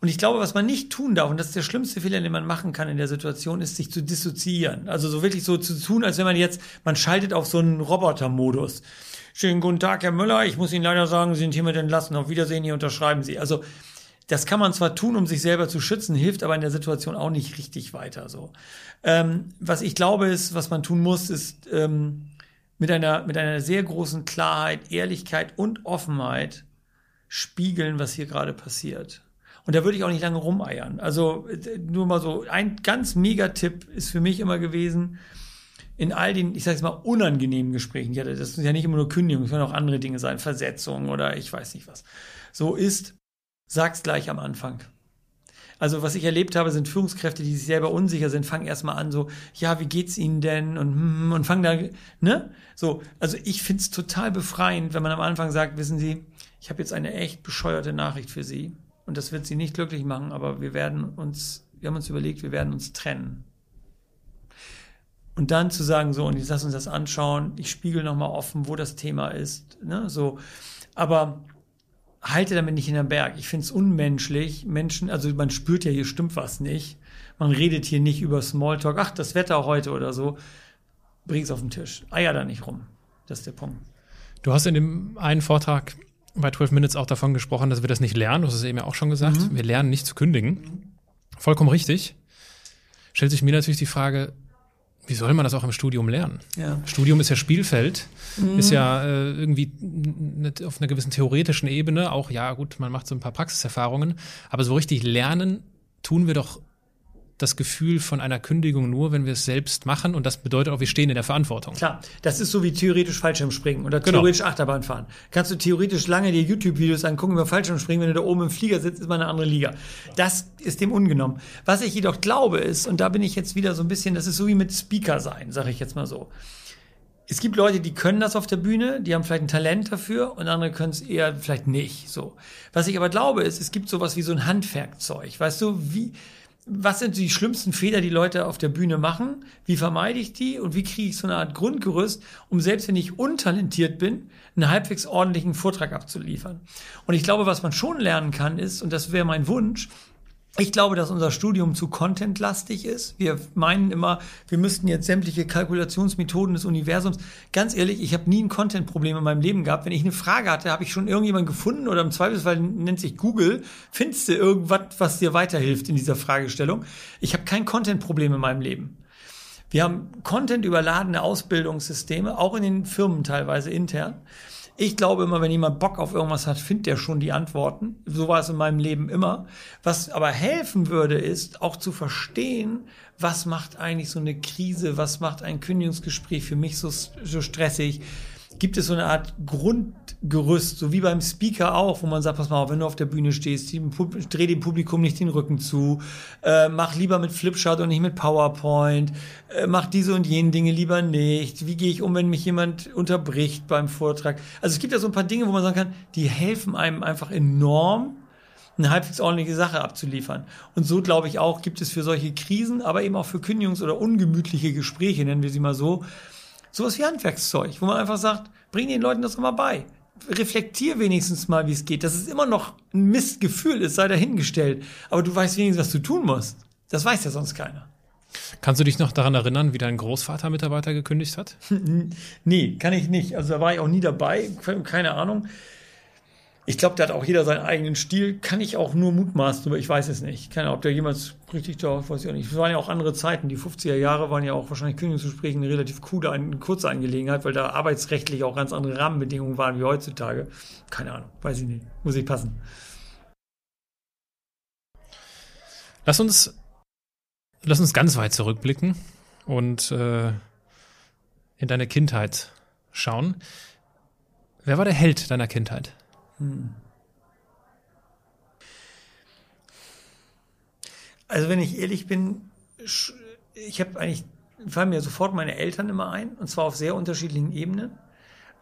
Und ich glaube, was man nicht tun darf, und das ist der schlimmste Fehler, den man machen kann in der Situation, ist, sich zu dissoziieren. Also so wirklich so zu tun, als wenn man jetzt, man schaltet auf so einen Robotermodus. Schönen guten Tag, Herr Müller. Ich muss Ihnen leider sagen, Sie sind hiermit entlassen. Auf Wiedersehen, hier unterschreiben Sie. Also, das kann man zwar tun, um sich selber zu schützen, hilft aber in der Situation auch nicht richtig weiter. So, ähm, was ich glaube ist, was man tun muss, ist ähm, mit einer mit einer sehr großen Klarheit, Ehrlichkeit und Offenheit spiegeln, was hier gerade passiert. Und da würde ich auch nicht lange rumeiern. Also nur mal so ein ganz mega Tipp ist für mich immer gewesen in all den, ich sage jetzt mal, unangenehmen Gesprächen, ja, das sind ja nicht immer nur Kündigungen, es können auch andere Dinge sein, Versetzungen oder ich weiß nicht was. So ist, sag's gleich am Anfang. Also was ich erlebt habe, sind Führungskräfte, die sich selber unsicher sind, fangen erstmal an so, ja, wie geht's Ihnen denn? Und, hm, und fangen da, ne? So, also ich find's total befreiend, wenn man am Anfang sagt, wissen Sie, ich habe jetzt eine echt bescheuerte Nachricht für Sie. Und das wird Sie nicht glücklich machen, aber wir werden uns, wir haben uns überlegt, wir werden uns trennen. Und dann zu sagen, so, und jetzt lass uns das anschauen, ich spiegel nochmal offen, wo das Thema ist, ne, so. Aber halte damit nicht in den Berg. Ich finde es unmenschlich. Menschen, also man spürt ja, hier stimmt was nicht. Man redet hier nicht über Smalltalk, ach, das Wetter heute oder so. Bring's auf den Tisch. Eier da nicht rum. Das ist der Punkt. Du hast in dem einen Vortrag bei 12 Minutes auch davon gesprochen, dass wir das nicht lernen. Du hast es eben ja auch schon gesagt. Mhm. Wir lernen nicht zu kündigen. Vollkommen richtig. Stellt sich mir natürlich die Frage, wie soll man das auch im Studium lernen? Ja. Studium ist ja Spielfeld, mhm. ist ja äh, irgendwie auf einer gewissen theoretischen Ebene auch, ja gut, man macht so ein paar Praxiserfahrungen, aber so richtig lernen tun wir doch das Gefühl von einer Kündigung nur, wenn wir es selbst machen. Und das bedeutet auch, wir stehen in der Verantwortung. Klar, das ist so wie theoretisch Fallschirmspringen oder genau. theoretisch genau. Achterbahn fahren. Kannst du theoretisch lange dir YouTube-Videos angucken über Fallschirmspringen, wenn du da oben im Flieger sitzt, ist mal eine andere Liga. Das ist dem ungenommen. Was ich jedoch glaube ist, und da bin ich jetzt wieder so ein bisschen, das ist so wie mit Speaker sein, sage ich jetzt mal so. Es gibt Leute, die können das auf der Bühne, die haben vielleicht ein Talent dafür und andere können es eher vielleicht nicht. So. Was ich aber glaube ist, es gibt sowas wie so ein Handwerkzeug. Weißt du, wie, was sind die schlimmsten Fehler, die Leute auf der Bühne machen? Wie vermeide ich die? Und wie kriege ich so eine Art Grundgerüst, um selbst wenn ich untalentiert bin, einen halbwegs ordentlichen Vortrag abzuliefern? Und ich glaube, was man schon lernen kann, ist, und das wäre mein Wunsch, Ich glaube, dass unser Studium zu contentlastig ist. Wir meinen immer, wir müssten jetzt sämtliche Kalkulationsmethoden des Universums. Ganz ehrlich, ich habe nie ein Content-Problem in meinem Leben gehabt. Wenn ich eine Frage hatte, habe ich schon irgendjemanden gefunden oder im Zweifelsfall nennt sich Google, findest du irgendwas, was dir weiterhilft in dieser Fragestellung. Ich habe kein Content-Problem in meinem Leben. Wir haben Content überladene Ausbildungssysteme, auch in den Firmen teilweise intern. Ich glaube immer, wenn jemand Bock auf irgendwas hat, findet er schon die Antworten. So war es in meinem Leben immer. Was aber helfen würde, ist auch zu verstehen, was macht eigentlich so eine Krise, was macht ein Kündigungsgespräch für mich so, so stressig, gibt es so eine Art Grundgerüst, so wie beim Speaker auch, wo man sagt, pass mal auf, wenn du auf der Bühne stehst, dreh dem Publikum nicht den Rücken zu, äh, mach lieber mit Flipchart und nicht mit PowerPoint, äh, mach diese und jene Dinge lieber nicht, wie gehe ich um, wenn mich jemand unterbricht beim Vortrag. Also es gibt ja so ein paar Dinge, wo man sagen kann, die helfen einem einfach enorm, eine halbwegs ordentliche Sache abzuliefern. Und so glaube ich auch, gibt es für solche Krisen, aber eben auch für Kündigungs- oder ungemütliche Gespräche, nennen wir sie mal so, Sowas wie Handwerkszeug, wo man einfach sagt, bring den Leuten das doch mal bei. Reflektier wenigstens mal, wie es geht. Dass es immer noch ein Mistgefühl ist, sei dahingestellt. Aber du weißt wenigstens, was du tun musst. Das weiß ja sonst keiner. Kannst du dich noch daran erinnern, wie dein Großvater Mitarbeiter gekündigt hat? nee, kann ich nicht. Also da war ich auch nie dabei. Keine Ahnung. Ich glaube, da hat auch jeder seinen eigenen Stil. Kann ich auch nur mutmaßen, aber ich weiß es nicht. Keine Ahnung, ob der jemals richtig da, weiß ich auch nicht. Es waren ja auch andere Zeiten. Die 50er Jahre waren ja auch wahrscheinlich Kündigungsgespräche eine relativ coole, eine kurze Angelegenheit, weil da arbeitsrechtlich auch ganz andere Rahmenbedingungen waren wie heutzutage. Keine Ahnung, weiß ich nicht. Muss ich passen. Lass uns, lass uns ganz weit zurückblicken und äh, in deine Kindheit schauen. Wer war der Held deiner Kindheit? Also wenn ich ehrlich bin, ich habe eigentlich, fallen mir sofort meine Eltern immer ein, und zwar auf sehr unterschiedlichen Ebenen.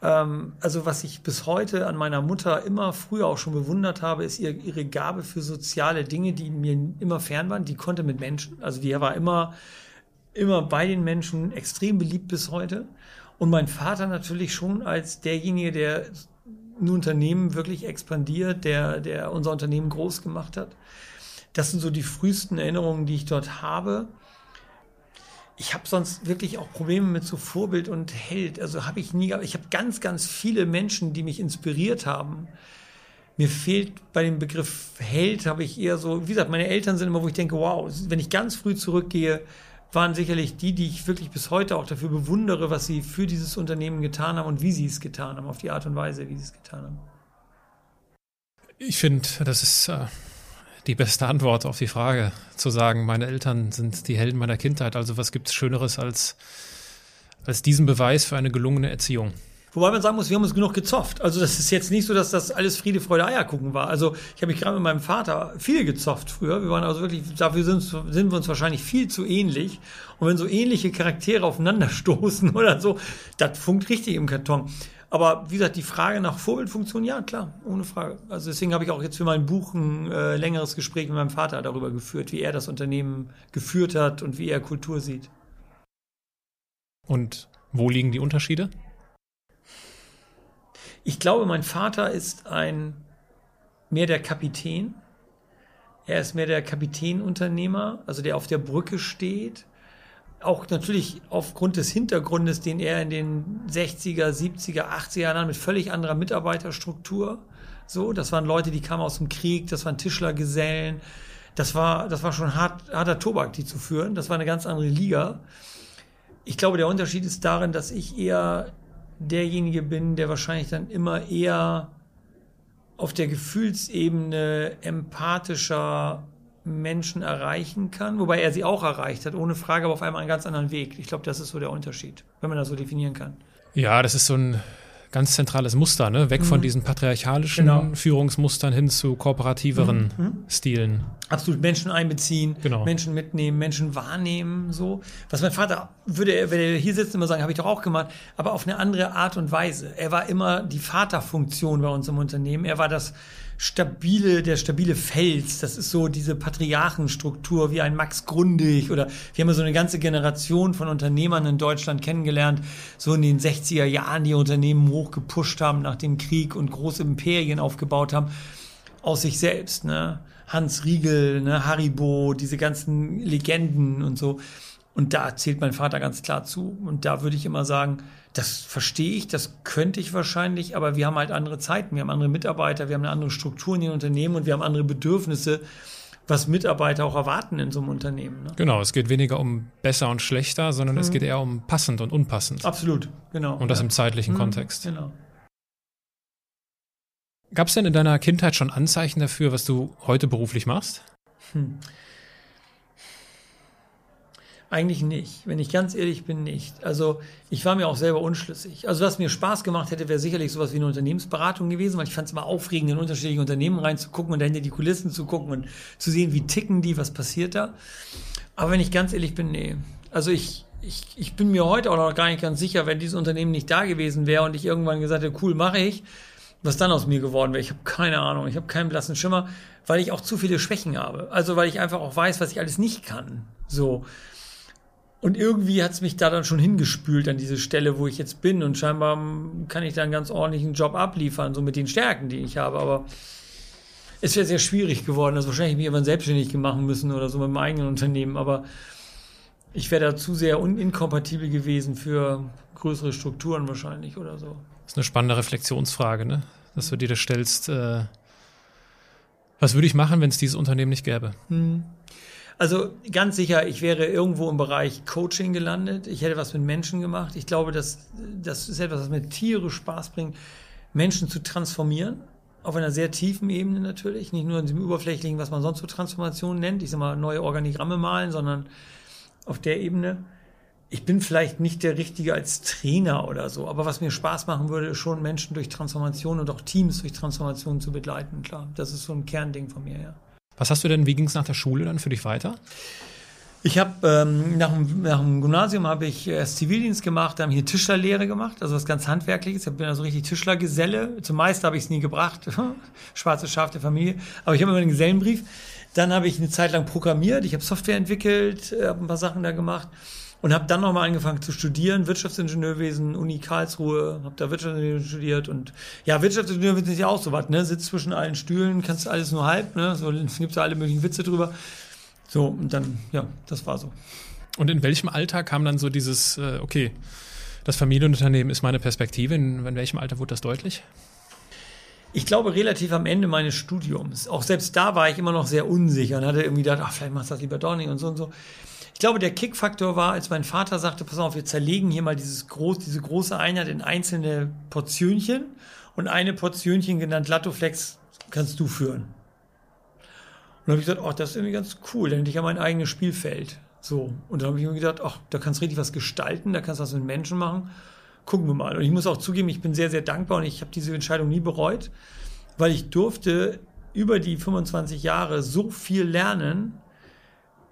Ähm, also was ich bis heute an meiner Mutter immer früher auch schon bewundert habe, ist ihre Gabe für soziale Dinge, die mir immer fern waren. Die konnte mit Menschen, also die war immer, immer bei den Menschen extrem beliebt bis heute. Und mein Vater natürlich schon als derjenige, der ein Unternehmen wirklich expandiert, der, der unser Unternehmen groß gemacht hat. Das sind so die frühesten Erinnerungen, die ich dort habe. Ich habe sonst wirklich auch Probleme mit so Vorbild und Held. Also habe ich nie, ich habe ganz, ganz viele Menschen, die mich inspiriert haben. Mir fehlt bei dem Begriff Held, habe ich eher so, wie gesagt, meine Eltern sind immer, wo ich denke, wow, wenn ich ganz früh zurückgehe, waren sicherlich die, die ich wirklich bis heute auch dafür bewundere, was sie für dieses Unternehmen getan haben und wie sie es getan haben, auf die Art und Weise, wie sie es getan haben. Ich finde, das ist äh, die beste Antwort auf die Frage, zu sagen, meine Eltern sind die Helden meiner Kindheit. Also was gibt es Schöneres als, als diesen Beweis für eine gelungene Erziehung? Wobei man sagen muss, wir haben uns genug gezofft. Also das ist jetzt nicht so, dass das alles Friede, Freude, Eierkuchen war. Also ich habe mich gerade mit meinem Vater viel gezofft früher. Wir waren also wirklich, dafür sind, sind wir uns wahrscheinlich viel zu ähnlich. Und wenn so ähnliche Charaktere aufeinanderstoßen oder so, das funkt richtig im Karton. Aber wie gesagt, die Frage nach Vorbildfunktion, ja klar, ohne Frage. Also deswegen habe ich auch jetzt für mein Buch ein äh, längeres Gespräch mit meinem Vater darüber geführt, wie er das Unternehmen geführt hat und wie er Kultur sieht. Und wo liegen die Unterschiede? Ich glaube, mein Vater ist ein mehr der Kapitän. Er ist mehr der Kapitänunternehmer, also der auf der Brücke steht. Auch natürlich aufgrund des Hintergrundes, den er in den 60er, 70er, 80er Jahren mit völlig anderer Mitarbeiterstruktur. So, das waren Leute, die kamen aus dem Krieg, das waren Tischlergesellen. Das war, das war schon hart, harter Tobak, die zu führen. Das war eine ganz andere Liga. Ich glaube, der Unterschied ist darin, dass ich eher derjenige bin, der wahrscheinlich dann immer eher auf der Gefühlsebene empathischer Menschen erreichen kann, wobei er sie auch erreicht hat, ohne Frage, aber auf einen ganz anderen Weg. Ich glaube, das ist so der Unterschied, wenn man das so definieren kann. Ja, das ist so ein ganz zentrales Muster, ne? Weg mhm. von diesen patriarchalischen genau. Führungsmustern hin zu kooperativeren mhm. mhm. Stilen. Absolut Menschen einbeziehen, genau. Menschen mitnehmen, Menschen wahrnehmen, so. Was mein Vater würde, wenn er hier sitzt, immer sagen, habe ich doch auch gemacht, aber auf eine andere Art und Weise. Er war immer die Vaterfunktion bei uns im Unternehmen. Er war das stabile, der stabile Fels. Das ist so diese Patriarchenstruktur wie ein Max Grundig oder wir haben ja so eine ganze Generation von Unternehmern in Deutschland kennengelernt, so in den 60er Jahren, die Unternehmen hochgepusht haben nach dem Krieg und große Imperien aufgebaut haben aus sich selbst. Ne? Hans Riegel, ne, Haribo, diese ganzen Legenden und so. Und da zählt mein Vater ganz klar zu. Und da würde ich immer sagen, das verstehe ich, das könnte ich wahrscheinlich, aber wir haben halt andere Zeiten, wir haben andere Mitarbeiter, wir haben eine andere Struktur in den Unternehmen und wir haben andere Bedürfnisse, was Mitarbeiter auch erwarten in so einem Unternehmen. Ne? Genau, es geht weniger um besser und schlechter, sondern mhm. es geht eher um passend und unpassend. Absolut, genau. Und das ja. im zeitlichen mhm, Kontext. Genau. Gab es denn in deiner Kindheit schon Anzeichen dafür, was du heute beruflich machst? Hm. Eigentlich nicht, wenn ich ganz ehrlich bin, nicht. Also ich war mir auch selber unschlüssig. Also was mir Spaß gemacht hätte, wäre sicherlich sowas wie eine Unternehmensberatung gewesen, weil ich fand es immer aufregend, in unterschiedliche Unternehmen reinzugucken und dahinter die Kulissen zu gucken und zu sehen, wie ticken die, was passiert da. Aber wenn ich ganz ehrlich bin, nee. Also ich, ich, ich bin mir heute auch noch gar nicht ganz sicher, wenn dieses Unternehmen nicht da gewesen wäre und ich irgendwann gesagt hätte, cool, mache ich, was dann aus mir geworden wäre. Ich habe keine Ahnung, ich habe keinen blassen Schimmer, weil ich auch zu viele Schwächen habe. Also weil ich einfach auch weiß, was ich alles nicht kann. So. Und irgendwie hat es mich da dann schon hingespült an diese Stelle, wo ich jetzt bin. Und scheinbar kann ich da einen ganz ordentlichen Job abliefern, so mit den Stärken, die ich habe. Aber es wäre sehr schwierig geworden. Also wahrscheinlich mich irgendwann selbstständig gemacht müssen oder so mit meinem eigenen Unternehmen. Aber ich wäre da zu sehr inkompatibel gewesen für größere Strukturen wahrscheinlich oder so. Das ist eine spannende Reflexionsfrage, ne? dass du dir das stellst. Äh, was würde ich machen, wenn es dieses Unternehmen nicht gäbe? Hm. Also ganz sicher, ich wäre irgendwo im Bereich Coaching gelandet. Ich hätte was mit Menschen gemacht. Ich glaube, dass das ist etwas, was mir Tiere Spaß bringt, Menschen zu transformieren. Auf einer sehr tiefen Ebene natürlich. Nicht nur in diesem überflächlichen, was man sonst so Transformation nennt. Ich sag mal, neue Organigramme malen, sondern auf der Ebene. Ich bin vielleicht nicht der Richtige als Trainer oder so, aber was mir Spaß machen würde, ist schon Menschen durch Transformation und auch Teams durch Transformation zu begleiten. Klar, das ist so ein Kernding von mir, ja. Was hast du denn, wie ging es nach der Schule dann für dich weiter? Ich habe ähm, nach, dem, nach dem Gymnasium habe ich erst Zivildienst gemacht, dann eine Tischlerlehre gemacht, also was ganz handwerkliches. Ich bin also richtig Tischlergeselle. Zumeist habe ich es nie gebracht, schwarze Schaf der Familie. Aber ich habe immer einen Gesellenbrief. Dann habe ich eine Zeit lang programmiert. Ich habe Software entwickelt, habe ein paar Sachen da gemacht und habe dann nochmal angefangen zu studieren, Wirtschaftsingenieurwesen, Uni Karlsruhe, habe da Wirtschaftsingenieurwesen studiert und ja, Wirtschaftsingenieurwesen ist ja auch so was, ne? Sitzt zwischen allen Stühlen, kannst alles nur halb, ne? So gibt's da alle möglichen Witze drüber. So, und dann, ja, das war so. Und in welchem Alter kam dann so dieses, äh, okay, das Familienunternehmen ist meine Perspektive, in, in welchem Alter wurde das deutlich? Ich glaube, relativ am Ende meines Studiums. Auch selbst da war ich immer noch sehr unsicher und hatte irgendwie gedacht, ach, vielleicht machst du das lieber doch nicht und so und so. Ich glaube, der Kickfaktor war, als mein Vater sagte, pass auf, wir zerlegen hier mal dieses groß, diese große Einheit in einzelne Portionchen und eine Portionchen genannt Lattoflex kannst du führen. Und dann habe ich gesagt, ach, das ist irgendwie ganz cool, dann hätte ich ja mein eigenes Spielfeld. So. Und dann habe ich mir gedacht, ach, da kannst du richtig was gestalten, da kannst du was mit Menschen machen. Gucken wir mal. Und ich muss auch zugeben, ich bin sehr, sehr dankbar und ich habe diese Entscheidung nie bereut, weil ich durfte über die 25 Jahre so viel lernen,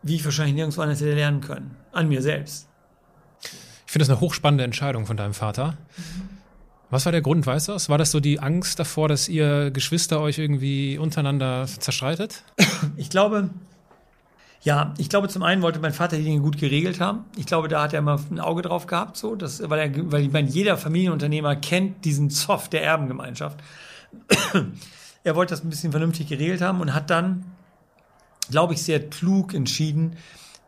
wie ich wahrscheinlich nirgendwo anders hätte lernen können. An mir selbst. Ich finde das eine hochspannende Entscheidung von deinem Vater. Mhm. Was war der Grund, weißt du? War das so die Angst davor, dass ihr Geschwister euch irgendwie untereinander zerstreitet? Ich glaube, ja, ich glaube, zum einen wollte mein Vater die Dinge gut geregelt haben. Ich glaube, da hat er immer ein Auge drauf gehabt, so, dass, weil, er, weil ich meine, jeder Familienunternehmer kennt diesen Zoff der Erbengemeinschaft. er wollte das ein bisschen vernünftig geregelt haben und hat dann glaube ich, sehr klug entschieden,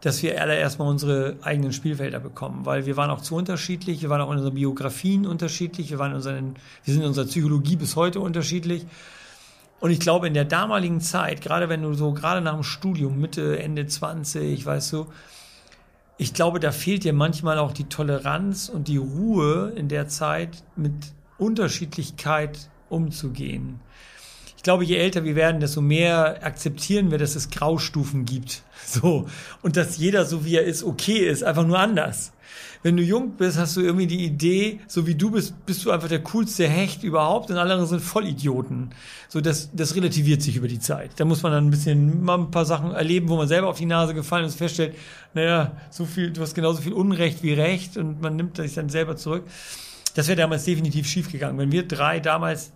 dass wir alle erstmal unsere eigenen Spielfelder bekommen, weil wir waren auch zu unterschiedlich, wir waren auch in unseren Biografien unterschiedlich, wir, waren in unseren, wir sind in unserer Psychologie bis heute unterschiedlich. Und ich glaube, in der damaligen Zeit, gerade wenn du so, gerade nach dem Studium, Mitte, Ende 20, weißt du, ich glaube, da fehlt dir manchmal auch die Toleranz und die Ruhe in der Zeit, mit Unterschiedlichkeit umzugehen glaube, je älter wir werden, desto mehr akzeptieren wir, dass es Graustufen gibt. So. Und dass jeder, so wie er ist, okay ist, einfach nur anders. Wenn du jung bist, hast du irgendwie die Idee, so wie du bist, bist du einfach der coolste Hecht überhaupt und alle anderen sind Vollidioten. So, das, das relativiert sich über die Zeit. Da muss man dann ein bisschen mal ein paar Sachen erleben, wo man selber auf die Nase gefallen ist und feststellt, naja, so viel, du hast genauso viel Unrecht wie Recht und man nimmt sich dann selber zurück. Das wäre damals definitiv schiefgegangen. Wenn wir drei damals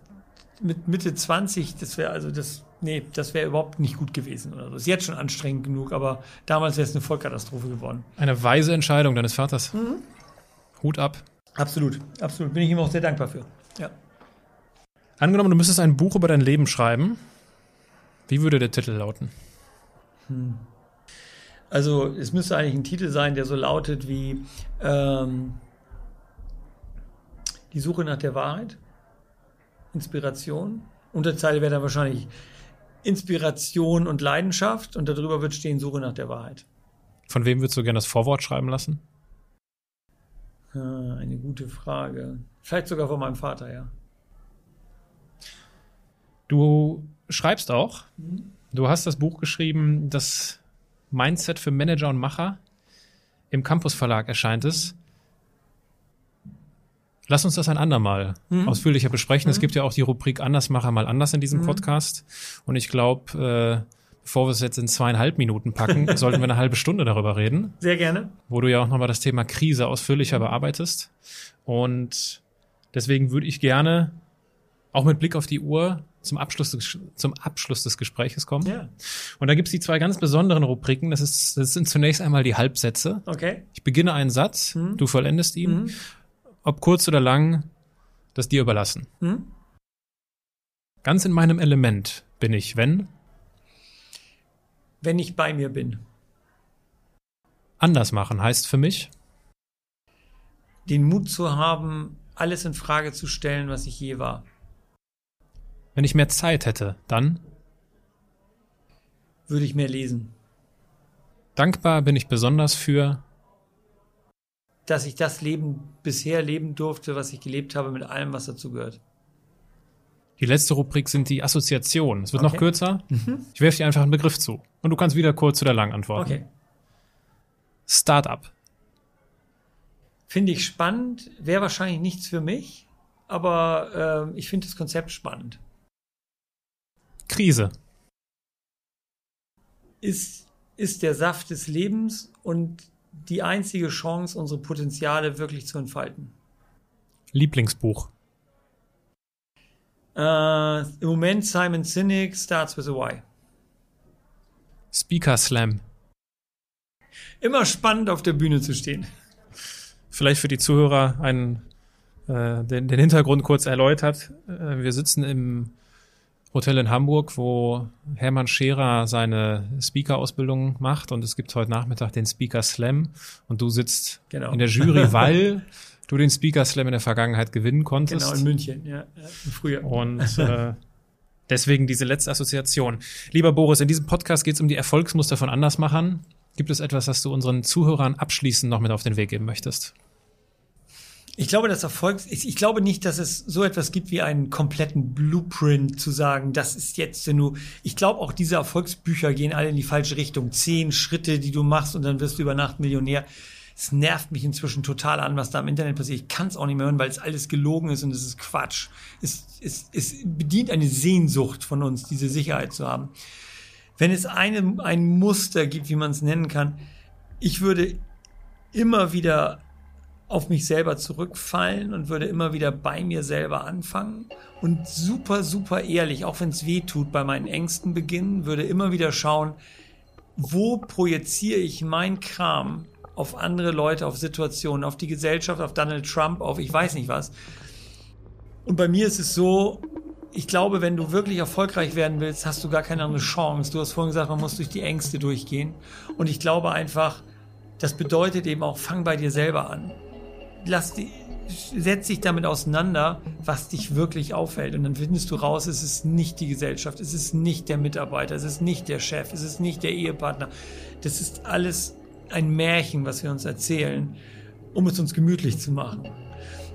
mit Mitte 20, das wäre also das, nee, das wäre überhaupt nicht gut gewesen oder so. Ist jetzt schon anstrengend genug, aber damals wäre es eine Vollkatastrophe geworden. Eine weise Entscheidung deines Vaters. Mhm. Hut ab. Absolut, absolut. Bin ich ihm auch sehr dankbar für. Ja. Angenommen, du müsstest ein Buch über dein Leben schreiben. Wie würde der Titel lauten? Also es müsste eigentlich ein Titel sein, der so lautet wie ähm, Die Suche nach der Wahrheit, Inspiration. Unterzeile wäre dann wahrscheinlich Inspiration und Leidenschaft und darüber wird stehen Suche nach der Wahrheit. Von wem würdest du gerne das Vorwort schreiben lassen? Ah, eine gute Frage. Vielleicht sogar von meinem Vater, ja. Du schreibst auch. Du hast das Buch geschrieben, das Mindset für Manager und Macher. Im Campus Verlag erscheint es. Lass uns das ein andermal ausführlicher besprechen. Es gibt ja auch die Rubrik Andersmacher mal anders in diesem Podcast. Und ich glaube, äh, bevor wir es jetzt in zweieinhalb Minuten packen, sollten wir eine halbe Stunde darüber reden Sehr gerne. wo du ja auch nochmal das Thema Krise ausführlicher bearbeitest. Und deswegen würde ich gerne auch mit Blick auf die Uhr zum Abschluss des, zum Abschluss des Gespräches kommen. Ja. Und da gibt's die zwei ganz besonderen Rubriken. Das, ist, das sind zunächst einmal die Halbsätze. Okay. Ich beginne einen Satz, du vollendest ihn. Ob kurz oder lang, das dir überlassen. Hm? Ganz in meinem Element bin ich, wenn Wenn ich bei mir bin, anders machen heißt für mich, den Mut zu haben, alles in Frage zu stellen, was ich je war. wenn ich mehr Zeit hätte, dann Würde ich mehr lesen. dankbar bin ich besonders für Dass ich das Leben bisher leben durfte, was ich gelebt habe, mit allem, was dazu gehört. Die letzte Rubrik sind die Assoziationen. Es wird noch Okay. kürzer. Ich werfe dir einfach einen Begriff zu. Und du kannst wieder kurz oder lang antworten. Okay. Startup. Finde ich spannend, wäre wahrscheinlich nichts für mich, aber ähm, ich finde das Konzept spannend. Krise. Ist, ist der Saft des Lebens und die einzige Chance, unsere Potenziale wirklich zu entfalten. Lieblingsbuch. Äh, Im Moment Simon Sinek starts with a Y. Speaker Slam. Immer spannend auf der Bühne zu stehen. Vielleicht für die Zuhörer einen, äh, den, den Hintergrund kurz erläutert. Äh, wir sitzen im Hotel in Hamburg, wo Hermann Scherer seine Speaker-Ausbildung macht und es gibt heute Nachmittag den Speaker Slam und du sitzt Genau. in der Jury, weil du den Speaker Slam in der Vergangenheit gewinnen konntest. Genau, in München, ja, im Frühjahr. Und äh, deswegen diese letzte Assoziation. Lieber Boris, in diesem Podcast geht es um die Erfolgsmuster von Andersmachern. Gibt es etwas, was du unseren Zuhörern abschließend noch mit auf den Weg geben möchtest? Ich glaube, das Erfolgs ich, ich glaube nicht, dass es so etwas gibt wie einen kompletten Blueprint zu sagen, das ist jetzt nur. Ich glaube auch diese Erfolgsbücher gehen alle in die falsche Richtung. Zehn Schritte, die du machst und dann wirst du über Nacht Millionär. Es nervt mich inzwischen total an, was da im Internet passiert. Ich kann es auch nicht mehr hören, weil es alles gelogen ist und es ist Quatsch. Es, es, es bedient eine Sehnsucht von uns, diese Sicherheit zu haben. Wenn es eine, ein Muster gibt, wie man es nennen kann, ich würde immer wieder auf mich selber zurückfallen und würde immer wieder bei mir selber anfangen und super, super ehrlich, auch wenn es weh tut, bei meinen Ängsten beginnen, würde immer wieder schauen, wo projiziere ich mein Kram auf andere Leute, auf Situationen, auf die Gesellschaft, auf Donald Trump, auf ich weiß nicht was. Und bei mir ist es so, ich glaube, wenn du wirklich erfolgreich werden willst, hast du gar keine andere Chance. Du hast vorhin gesagt, man muss durch die Ängste durchgehen. Und ich glaube einfach, das bedeutet eben auch, fang bei dir selber an. Lass die, setz dich damit auseinander, was dich wirklich auffällt. Und dann findest du raus, es ist nicht die Gesellschaft, es ist nicht der Mitarbeiter, es ist nicht der Chef, es ist nicht der Ehepartner. Das ist alles ein Märchen, was wir uns erzählen, um es uns gemütlich zu machen.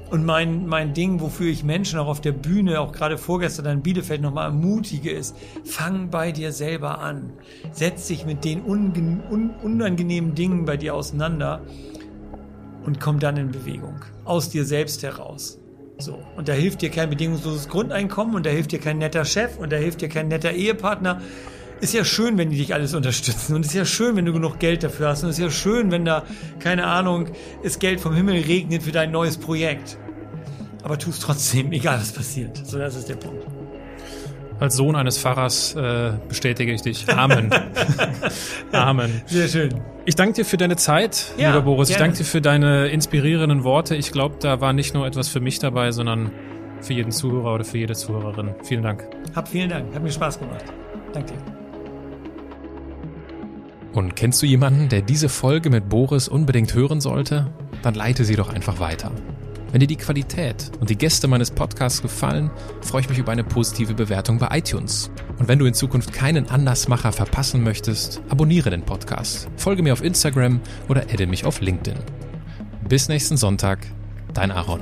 Und mein, mein Ding, wofür ich Menschen auch auf der Bühne, auch gerade vorgestern in Bielefeld nochmal ermutige, ist, fang bei dir selber an. Setz dich mit den unangenehmen Dingen bei dir auseinander und komm dann in Bewegung. Aus dir selbst heraus. So. Und da hilft dir kein bedingungsloses Grundeinkommen und da hilft dir kein netter Chef und da hilft dir kein netter Ehepartner. Ist ja schön, wenn die dich alles unterstützen und ist ja schön, wenn du genug Geld dafür hast und ist ja schön, wenn da, keine Ahnung, es Geld vom Himmel regnet für dein neues Projekt. Aber tu es trotzdem, egal was passiert. So, das ist der Punkt. Als Sohn eines Pfarrers äh, bestätige ich dich. Amen. Amen. Sehr schön. Ich danke dir für deine Zeit, Ja, lieber Boris. Ich gerne. danke dir für deine inspirierenden Worte. Ich glaube, da war nicht nur etwas für mich dabei, sondern für jeden Zuhörer oder für jede Zuhörerin. Vielen Dank. Hab vielen Dank, hat mir Spaß gemacht. Danke dir. Und kennst du jemanden, der diese Folge mit Boris unbedingt hören sollte? Dann leite sie doch einfach weiter. Wenn dir die Qualität und die Gäste meines Podcasts gefallen, freue ich mich über eine positive Bewertung bei iTunes. Und wenn du in Zukunft keinen Andersmacher verpassen möchtest, abonniere den Podcast, folge mir auf Instagram oder adde mich auf LinkedIn. Bis nächsten Sonntag, dein Aaron.